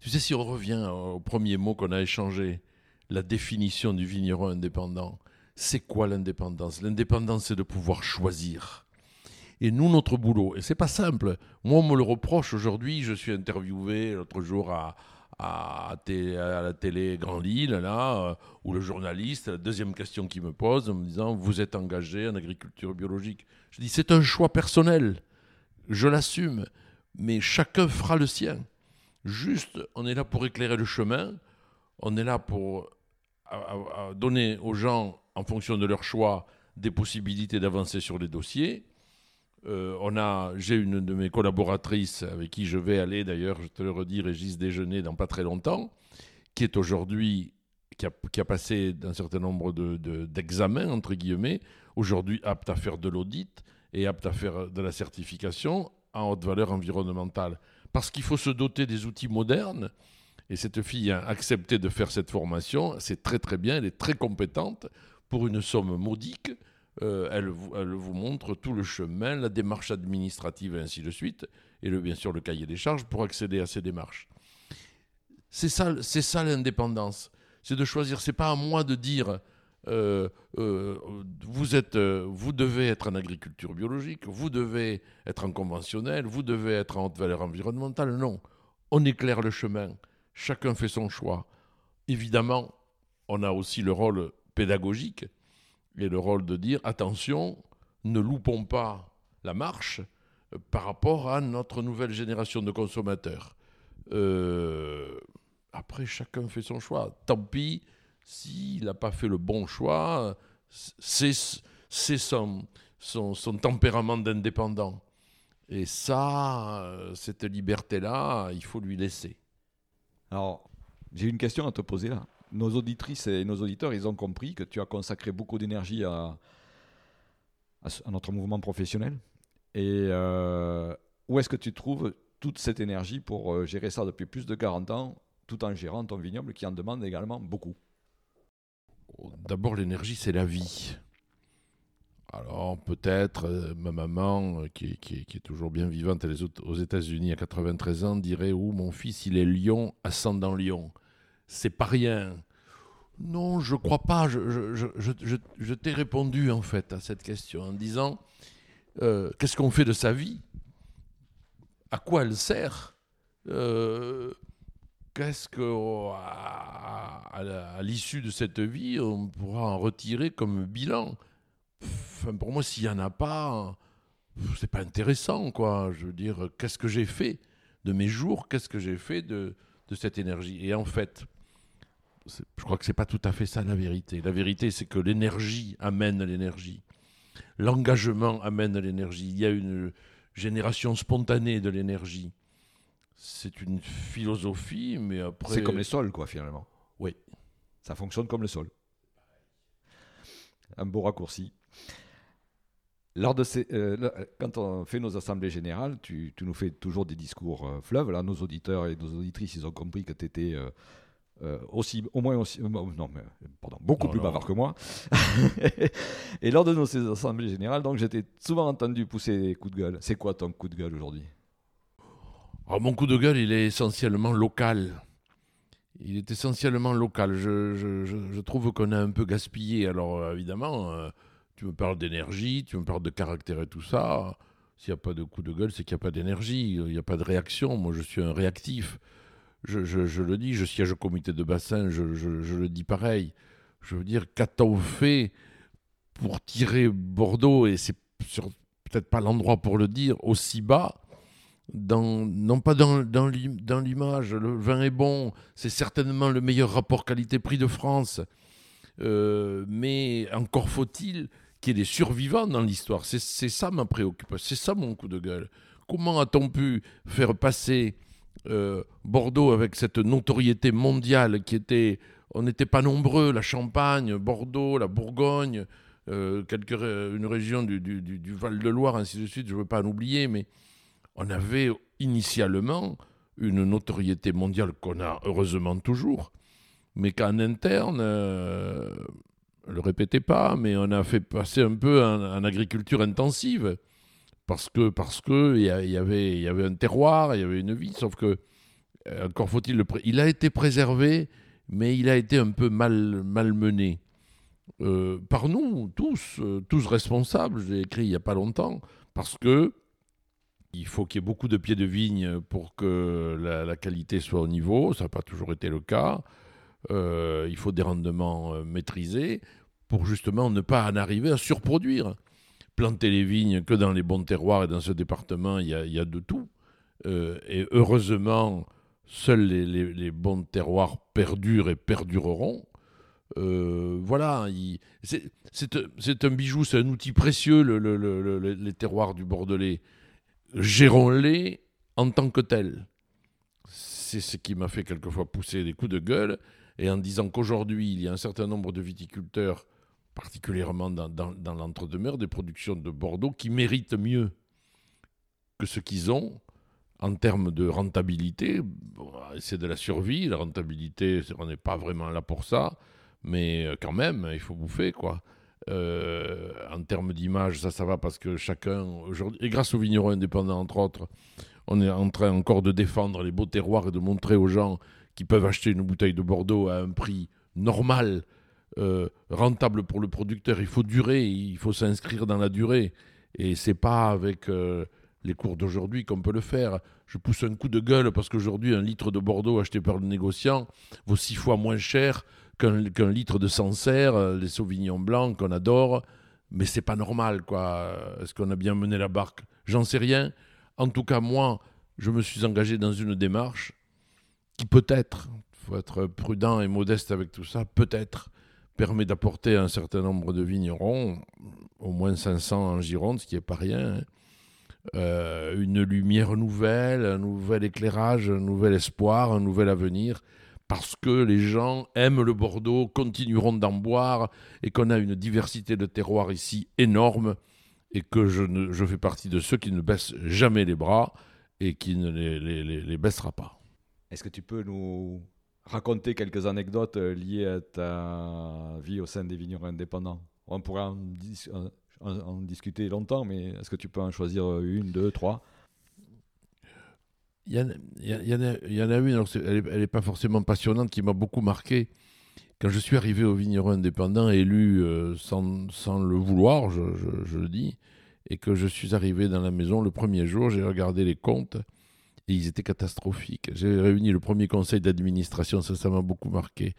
B: Tu sais, si on revient au premier mot qu'on a échangé, la définition du vigneron indépendant, c'est quoi l'indépendance? L'indépendance, c'est de pouvoir choisir. Et nous, notre boulot, et c'est pas simple. Moi, on me le reproche aujourd'hui. Je suis interviewé l'autre jour à, à, la télé Grand Lille, là, euh, où le journaliste, la deuxième question qu'il me pose, en me disant Vous êtes engagé en agriculture biologique Je dis C'est un choix personnel. Je l'assume. Mais chacun fera le sien. Juste, on est là pour éclairer le chemin. On est là pour donner aux gens, en fonction de leur choix, des possibilités d'avancer sur les dossiers. Euh, on a, j'ai une de mes collaboratrices avec qui je vais aller d'ailleurs, je te le redis, Régis Déjeuner dans pas très longtemps, qui est aujourd'hui, qui a, passé un certain nombre d'examens, entre guillemets, aujourd'hui apte à faire de l'audit et apte à faire de la certification en haute valeur environnementale. Parce qu'il faut se doter des outils modernes. Et cette fille a accepté de faire cette formation. C'est très très bien, elle est très compétente pour une somme modique. Euh, elle, vous, montre tout le chemin, la démarche administrative et ainsi de suite, et bien sûr le cahier des charges pour accéder à ces démarches. C'est ça, c'est ça l'indépendance. C'est de choisir. C'est pas à moi de dire euh, euh, vous êtes, vous devez être en agriculture biologique, vous devez être en conventionnel, vous devez être en haute valeur environnementale. Non, on éclaire le chemin. Chacun fait son choix. Évidemment, on a aussi le rôle pédagogique et le rôle de dire attention, ne loupons pas la marche euh, par rapport à notre nouvelle génération de consommateurs. Euh, après, chacun fait son choix. Tant pis s'il n'a pas fait le bon choix, c'est son, tempérament d'indépendant. Et ça, euh, cette liberté-là, il faut lui laisser.
A: Alors, j'ai une question à te poser là nos auditrices et nos auditeurs, ils ont compris que tu as consacré beaucoup d'énergie à, notre mouvement professionnel. Et euh, où est-ce que tu trouves toute cette énergie pour euh, gérer ça depuis plus de 40 ans, tout en gérant ton vignoble qui en demande également beaucoup?
B: D'abord, l'énergie, c'est la vie. Alors peut-être euh, ma maman, qui, qui, est toujours bien vivante aux États-Unis à 93 ans, dirait Oh, mon fils, il est lion, ascendant lion c'est pas rien. Non, je crois pas. Je, t'ai répondu en fait à cette question en disant euh, qu'est-ce qu'on fait de sa vie? À quoi elle sert? Euh, Qu'est-ce que l'issue de cette vie on pourra en retirer comme bilan? Enfin, pour moi, s'il y en a pas, c'est pas intéressant, quoi. Je veux dire, qu'est-ce que j'ai fait de mes jours? Qu'est-ce que j'ai fait de, de cette énergie? Et en fait, je crois que c'est pas tout à fait ça la vérité. La vérité, c'est que l'énergie amène l'énergie. L'engagement amène l'énergie. Il y a une génération spontanée de l'énergie. C'est une philosophie, mais après.
A: C'est comme les sols, quoi, finalement.
B: Oui.
A: Ça fonctionne comme le sol. Un beau raccourci. Lors de ces, euh, quand on fait nos assemblées générales, tu, nous fais toujours des discours euh, fleuves. Là, nos auditeurs et nos auditrices, ils ont compris que tu étais euh, euh, aussi, au moins aussi, non, mais, pardon, beaucoup plus bavard que moi. et lors de nos assemblées générales, donc j'étais souvent entendu pousser des coups de gueule. C'est quoi ton coup de gueule aujourd'hui?
B: Alors, Mon coup de gueule, il est essentiellement local. Il est essentiellement local. Je, je, je, trouve qu'on a un peu gaspillé. Alors évidemment, tu me parles d'énergie, tu me parles de caractère et tout ça. S'il n'y a pas de coup de gueule, c'est qu'il n'y a pas d'énergie, il n'y a pas de réaction. Moi, je suis un réactif je, le dis, je siège au comité de bassin, je, le dis pareil. Je veux dire, qu'a-t-on fait pour tirer Bordeaux, et c'est peut-être pas l'endroit pour le dire, aussi bas dans, non pas dans, dans l'image, le vin est bon, c'est certainement le meilleur rapport qualité-prix de France, euh, mais encore faut-il qu'il y ait des survivants dans l'histoire. C'est ça ma préoccupation, c'est ça mon coup de gueule. Comment a-t-on pu faire passer euh, Bordeaux avec cette notoriété mondiale qui était, on n'était pas nombreux, la Champagne, Bordeaux, la Bourgogne, euh, une région du, Val-de-Loire, ainsi de suite, je ne veux pas en oublier, mais on avait initialement une notoriété mondiale qu'on a heureusement toujours, mais qu'en interne, euh, le répétez pas, mais on a fait passer un peu en agriculture intensive parce que parce que y, avait il y avait un terroir, il y avait une vie, sauf que euh, encore faut-il le il a été préservé, mais il a été un peu mal malmené euh, par nous tous euh, tous responsables. J'ai écrit il y a pas longtemps parce que il faut qu'il y ait beaucoup de pieds de vigne pour que la, qualité soit au niveau. Ça n'a pas toujours été le cas. Il faut des rendements maîtrisés pour justement ne pas en arriver à surproduire planter les vignes que dans les bons terroirs et dans ce département, il y a, de tout. Euh, et heureusement, seuls les, bons terroirs perdurent et perdureront. Euh, voilà, c'est un bijou, c'est un outil précieux, les terroirs du Bordelais. Gérons-les en tant que tels. C'est ce qui m'a fait quelquefois pousser des coups de gueule. Et en disant qu'aujourd'hui, il y a un certain nombre de viticulteurs, particulièrement dans, l'entre-deux-mers, des productions de Bordeaux, qui méritent mieux que ce qu'ils ont en termes de rentabilité. C'est de la survie, la rentabilité, on n'est pas vraiment là pour ça, mais euh, quand même, il faut bouffer, quoi. Euh, en termes d'image, ça, ça va parce que chacun, aujourd'hui, et grâce aux vignerons indépendants, entre autres, on est en train encore de défendre les beaux terroirs et de montrer aux gens qui peuvent acheter une bouteille de Bordeaux à un prix normal, euh, rentable pour le producteur. Il faut durer, il faut s'inscrire dans la durée. Et c'est pas avec les cours d'aujourd'hui qu'on peut le faire. Je pousse un coup de gueule parce qu'aujourd'hui, un litre de Bordeaux acheté par le négociant vaut six fois moins cher qu'un litre de Sancerre, euh, les Sauvignons blancs qu'on adore. Mais c'est pas normal, quoi. Est-ce qu'on a bien mené la barque? J'en sais rien. En tout cas, moi, je me suis engagé dans une démarche qui peut-être, il faut être prudent et modeste avec tout ça, peut-être permet d'apporter un certain nombre de vignerons, au moins 500 en Gironde, ce qui n'est pas rien, hein. Euh, une lumière nouvelle, un nouvel éclairage, un nouvel espoir, un nouvel avenir, parce que les gens aiment le Bordeaux, continueront d'en boire, et qu'on a une diversité de terroirs ici énorme, et que je, fais partie de ceux qui ne baissent jamais les bras et qui ne les, les, les, baissera pas.
A: Est-ce que tu peux nous raconter quelques anecdotes euh, liées à ta vie au sein des vignerons indépendants? On pourrait en, discuter longtemps, mais est-ce que tu peux en choisir une, deux, trois?
B: Il y, en, a, une, elle n'est pas forcément passionnante, qui m'a beaucoup marqué. Quand je suis arrivé au vigneron indépendant, élu euh, sans, le vouloir, je, je, le dis, et que je suis arrivé dans la maison le premier jour, j'ai regardé les comptes ils étaient catastrophiques. J'ai réuni le premier conseil d'administration, ça, m'a beaucoup marqué.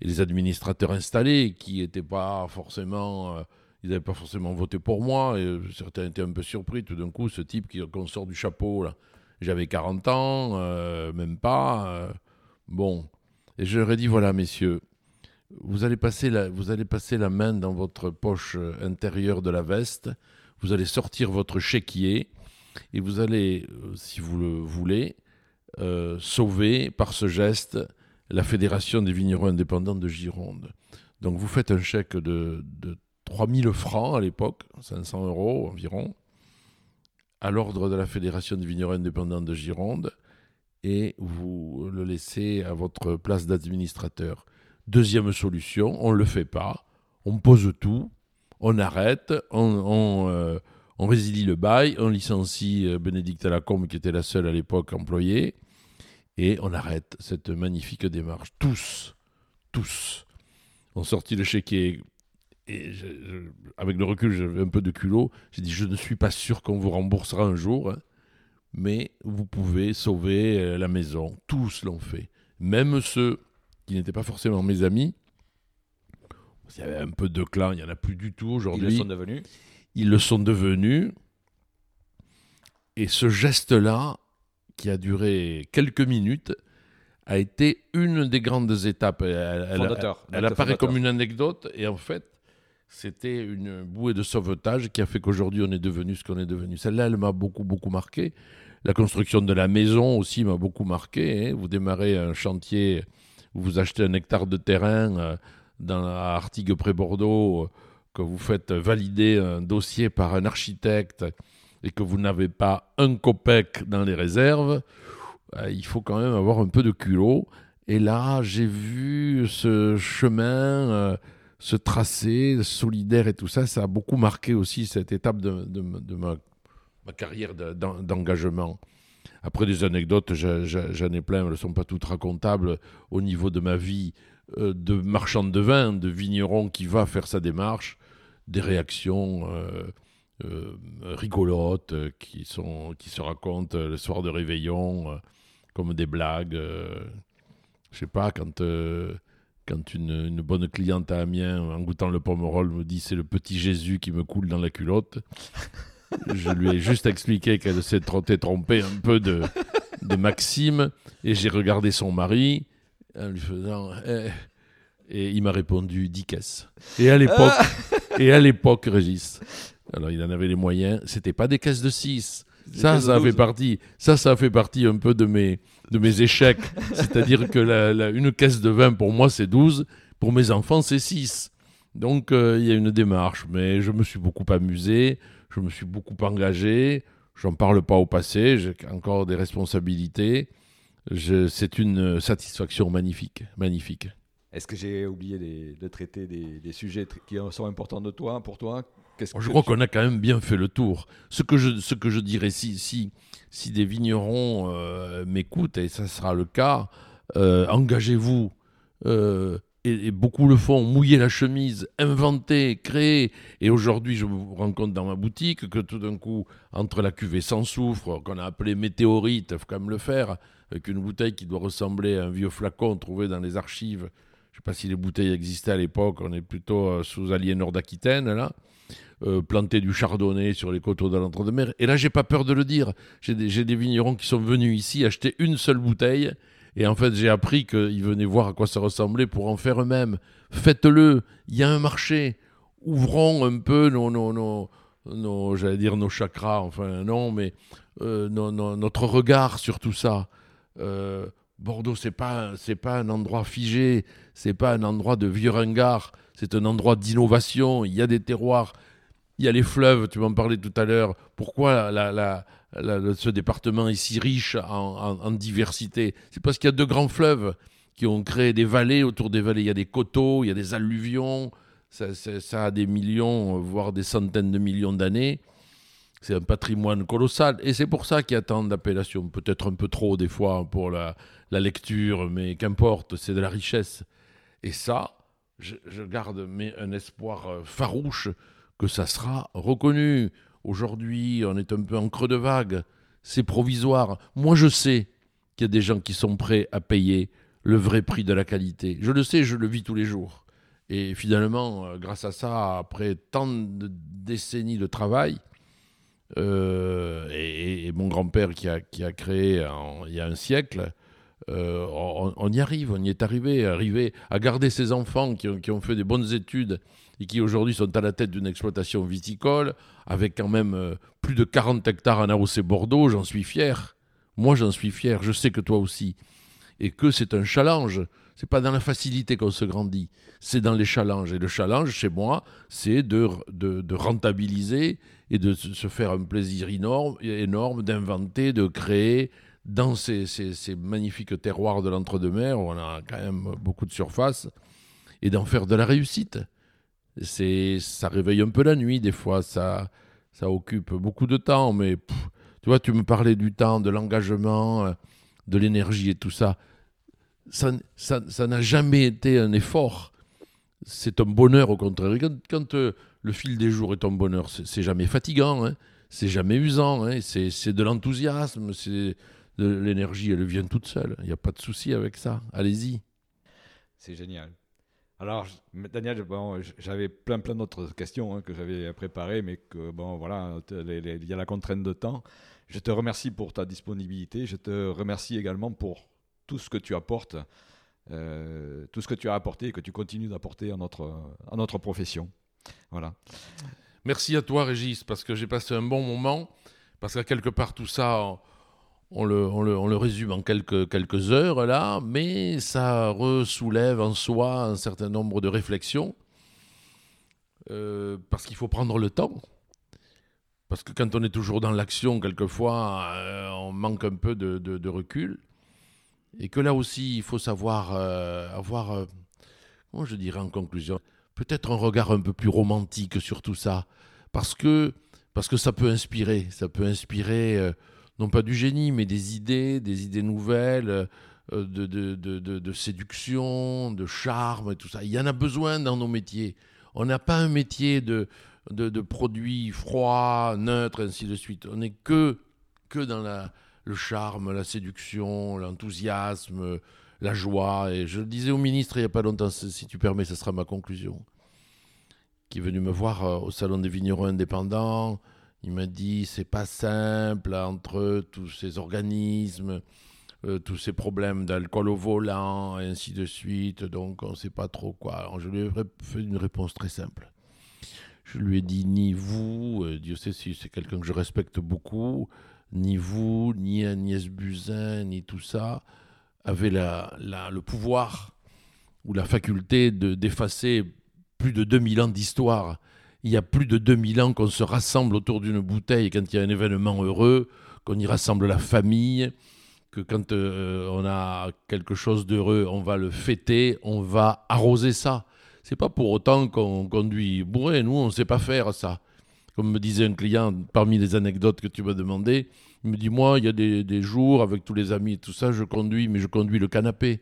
B: Et les administrateurs installés, qui n'étaient pas forcément. Euh, ils n'avaient pas forcément voté pour moi, euh, certains étaient un peu surpris tout d'un coup, ce type qu'on sort du chapeau. J'avais 40 ans, euh, même pas. Bon. Et je leur ai dit, voilà, messieurs, vous allez, passer la, vous allez passer la main dans votre poche intérieure de la veste, vous allez sortir votre chéquier, et vous allez, si vous le voulez, sauver par ce geste la Fédération des vignerons indépendants de Gironde. Donc vous faites un chèque de, de 3000 francs à l'époque, 500 euros environ, à l'ordre de la Fédération des vignerons indépendants de Gironde, et vous le laissez à votre place d'administrateur. Deuxième solution, on ne le fait pas, on pose tout, on arrête, on, euh, résilie le bail, on licencie euh, Bénédicte Lacombe, qui était la seule à l'époque employée, et on arrête cette magnifique démarche. Tous, tous, ont sorti le chéquier et avec le recul, j'avais un peu de culot. J'ai dit, je ne suis pas sûr qu'on vous remboursera un jour, hein, mais vous pouvez sauver euh, la maison. Tous l'ont fait. Même ceux qui n'étaient pas forcément mes amis. Il y avait un peu de clan, il n'y en a plus du tout aujourd'hui.
A: Ils sont devenus
B: Ils le sont devenus. Et ce geste-là, qui a duré quelques minutes, a été une des grandes étapes. Elle, elle apparaît comme une anecdote, et en fait, c'était une bouée de sauvetage qui a fait qu'aujourd'hui on est devenu ce qu'on est devenu. Celle-là, elle m'a beaucoup, beaucoup marqué. La construction de la maison aussi m'a beaucoup marqué. Hein. Vous démarrez un chantier, vous achetez un hectare de terrain euh, dans la Artigues près Bordeaux, euh, que vous faites valider un dossier par un architecte et que vous n'avez pas un copec dans les réserves, euh, il faut quand même avoir un peu de culot. Et là, j'ai vu ce chemin ce tracé solidaire et tout ça, ça a beaucoup marqué aussi cette étape de, ma, carrière d'engagement. Après des anecdotes, j'en ai plein, elles ne sont pas toutes racontables au niveau de ma vie euh, de marchand de vin, de vigneron qui va faire sa démarche, des réactions euh, euh, rigolotes qui, sont, qui se racontent le soir de réveillon, comme des blagues. je sais pas, quand quand une, bonne cliente à Amiens, en goûtant le pomerol, me dit c'est le petit Jésus qui me coule dans la culotte, je lui ai juste expliqué qu'elle s'est trompée un peu de, de Maxime et j'ai regardé son mari en lui faisant. eh, et il m'a répondu 10 caisses. Et à l'époque, et à l'époque, Régis, alors il en avait les moyens, c'était pas des caisses de 6. Ça, ça a fait partie, ça, ça fait partie un peu de mes, de mes échecs. C'est-à-dire que la- la- une caisse de vin, pour moi, c'est 12. Pour mes enfants, c'est 6. Donc, euh, il y a une démarche. Mais je me suis beaucoup amusé. Je me suis beaucoup engagé. J'en parle pas au passé. J'ai encore des responsabilités. C'est une satisfaction magnifique. Magnifique.
A: Est-ce que j'ai oublié de traiter des, des sujets qui sont importants de toi, pour toi? Qu'est-ce
B: Je crois
A: tu-
B: qu'on a quand même bien fait le tour. Ce que je, ce que je dirais, si, si, si des vignerons euh, m'écoutent, et ça sera le cas, euh, engagez-vous. euh, et, et beaucoup le font, mouiller la chemise, inventer, créer. Et aujourd'hui, je me rends compte dans ma boutique que tout d'un coup, entre la cuvée sans soufre, qu'on a appelée météorite, il faut quand même le faire, avec une bouteille qui doit ressembler à un vieux flacon trouvé dans les archives. Je ne sais pas si les bouteilles existaient à l'époque, on est plutôt euh, sous Aliénor d'Aquitaine, là euh, planter du chardonnay sur les coteaux de l'entre-deux-mer. Et là, j'ai pas peur de le dire. J'ai des, vignerons qui sont venus ici acheter une seule bouteille. Et en fait, j'ai appris qu'ils venaient voir à quoi ça ressemblait pour en faire eux-mêmes. Faites-le. Il y a un marché. Ouvrons un peu nos, nos, nos, j'allais dire nos chakras, enfin non, mais euh, notre regard sur tout ça. Bordeaux, c'est pas c'est pas un endroit figé, c'est pas un endroit de vieux ringard, c'est un endroit d'innovation. Il y a des terroirs, il y a les fleuves. Tu m'en parlais tout à l'heure. Pourquoi ce département est si riche en, diversité? C'est parce qu'il y a deux grands fleuves qui ont créé des vallées. Autour des vallées, il y a des coteaux, il y a des alluvions. Ça a des millions, voire des centaines de millions d'années. C'est un patrimoine colossal. Et c'est pour ça qu'il y a tant d'appellations. Peut-être un peu trop des fois pour la, lecture, mais qu'importe, c'est de la richesse. Et ça, je, je garde mais un espoir euh, farouche que ça sera reconnu. Aujourd'hui, on est un peu en creux de vague. C'est provisoire. Moi, je sais qu'il y a des gens qui sont prêts à payer le vrai prix de la qualité. Je le sais, je le vis tous les jours. Et finalement, euh, grâce à ça, après tant de décennies de travail, euh, et, mon grand-père qui a, qui a créé il y a un siècle, euh, on, y arrive, on y est arrivé, arrivé à garder ces enfants qui ont, qui ont fait des bonnes études et qui aujourd'hui sont à la tête d'une exploitation viticole, avec quand même euh, plus de 40 hectares en AOC Bordeaux, j'en suis fier. Moi, j'en suis fier, je sais que toi aussi. Et que c'est un challenge. C'est pas dans la facilité qu'on se grandit, c'est dans les challenges. Et le challenge, chez moi, c'est de, rentabiliser et de se faire un plaisir énorme, énorme d'inventer, de créer dans ces, ces- magnifiques terroirs de l'entre-deux-mers, où on a quand même beaucoup de surface, et d'en faire de la réussite. C'est, ça réveille un peu la nuit, des fois, ça, ça occupe beaucoup de temps, mais tu vois, tu me parlais du temps, de l'engagement, euh, de l'énergie et tout ça. Ça n- ça ça n'a jamais été un effort. C'est un bonheur, au contraire. Quand, euh, le fil des jours est un bonheur, c'est jamais fatigant, hein. c'est jamais usant, hein. c'est de l'enthousiasme, c'est de l'énergie, elle vient toute seule. Il n'y a pas de souci avec ça. Allez-y.
A: C'est génial. Alors, Daniel, bon, j'avais plein plein d'autres questions hein, que j'avais préparées, mais bon, voilà, il y a la contrainte de temps. Je te remercie pour ta disponibilité. Je te remercie également pour tout ce que tu apportes, euh, tout ce que tu as apporté et que tu continues d'apporter à notre à notre profession. Voilà.
B: Merci à toi, Régis, parce que j'ai passé un bon moment. Parce qu'à quelque part, tout ça, on, le, on le- on le résume en quelques, quelques heures, là, mais ça ressoulève en soi un certain nombre de réflexions. Euh, parce qu'il faut prendre le temps. Parce que quand on est toujours dans l'action, quelquefois, euh, on manque un peu de- de recul. Et que là aussi, il faut savoir euh, avoir, euh, comment je dirais en conclusion, peut-être un regard un peu plus romantique sur tout ça, parce que, parce que ça peut inspirer, ça peut inspirer euh, non pas du génie, mais des idées, des idées nouvelles, de, de, de, de- séduction, de charme et tout ça. Il y en a besoin dans nos métiers. On n'a pas un métier de, de, de produits froids, neutres, ainsi de suite. On n'est que, que dans la, le charme, la séduction, l'enthousiasme, la joie. Et je le disais au ministre il n'y a pas longtemps, si tu permets, ce sera ma conclusion, qui est venu me voir euh, au Salon des vignerons indépendants. Il m'a dit c'est pas simple entre tous ces organismes, euh, tous ces problèmes d'alcool au volant, et ainsi de suite. Donc on ne sait pas trop quoi. Alors je lui ai fait une réponse très simple. Je lui ai dit ni vous, euh, Dieu sait si c'est quelqu'un que je respecte beaucoup, ni vous, ni Agnès Buzyn, ni tout ça, avez la, le pouvoir ou la faculté d'effacer plus de 2000 ans d'histoire. Il y a plus de 2000 ans qu'on se rassemble autour d'une bouteille quand il y a un événement heureux, qu'on y rassemble la famille, que quand euh, on a quelque chose d'heureux, on va le fêter, on va arroser ça. C'est pas pour autant qu'on conduit bourré. Nous, on ne sait pas faire ça. Comme me disait un client, parmi les anecdotes que tu m'as demandé, il me dit Moi, il y a des, jours avec tous les amis et tout ça, je conduis, mais je conduis le canapé.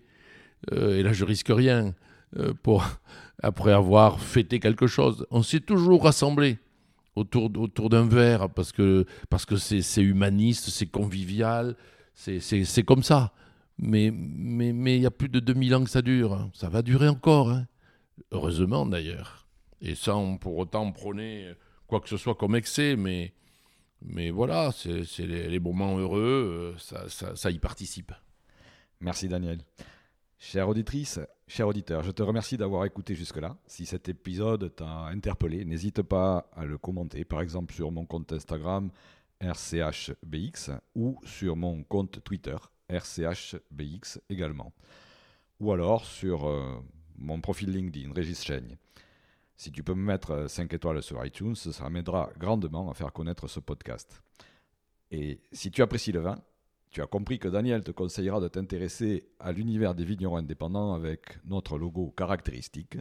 B: Euh, et là, je risque rien. Euh, pour, après avoir fêté quelque chose. On s'est toujours rassemblé autour, d'un verre parce que c'est humaniste, c'est convivial, c'est comme ça. Mais mais mais il y a plus de 2000 ans que ça dure. Ça va durer encore. Hein. Heureusement d'ailleurs. Et sans pour autant prôner quoi que ce soit comme excès, mais, mais voilà, c'est les, moments heureux, euh, ça, ça, ça, y participe.
A: Merci Daniel. Chère auditrice, cher auditeur, je te remercie d'avoir écouté jusque-là. Si cet épisode t'a interpellé, n'hésite pas à le commenter, par exemple sur mon compte Instagram RCHBX ou sur mon compte Twitter RCHBX également. Ou alors sur euh, mon profil LinkedIn, Régis Chaigne. Si tu peux me mettre 5 étoiles sur iTunes, ça m'aidera grandement à faire connaître ce podcast. Et si tu apprécies le vin, tu as compris que Daniel te conseillera de t'intéresser à l'univers des vignerons indépendants avec notre logo caractéristique.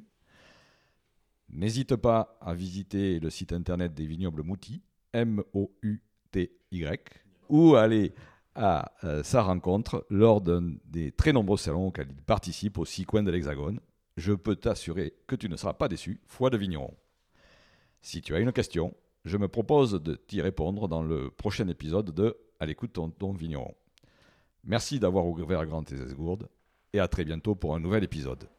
A: N'hésite pas à visiter le site internet des vignobles Mouti, M-O-U-T-Y, ou aller à euh, sa rencontre lors d'un des très nombreux salons auxquels il participe aux six coins de l'Hexagone, je peux t'assurer que tu ne seras pas déçu, foi de vigneron. Si tu as une question, je me propose de t'y répondre dans le prochain épisode de À l'écoute de ton, vigneron. Merci d'avoir ouvert grand tes esgourdes et à très bientôt pour un nouvel épisode.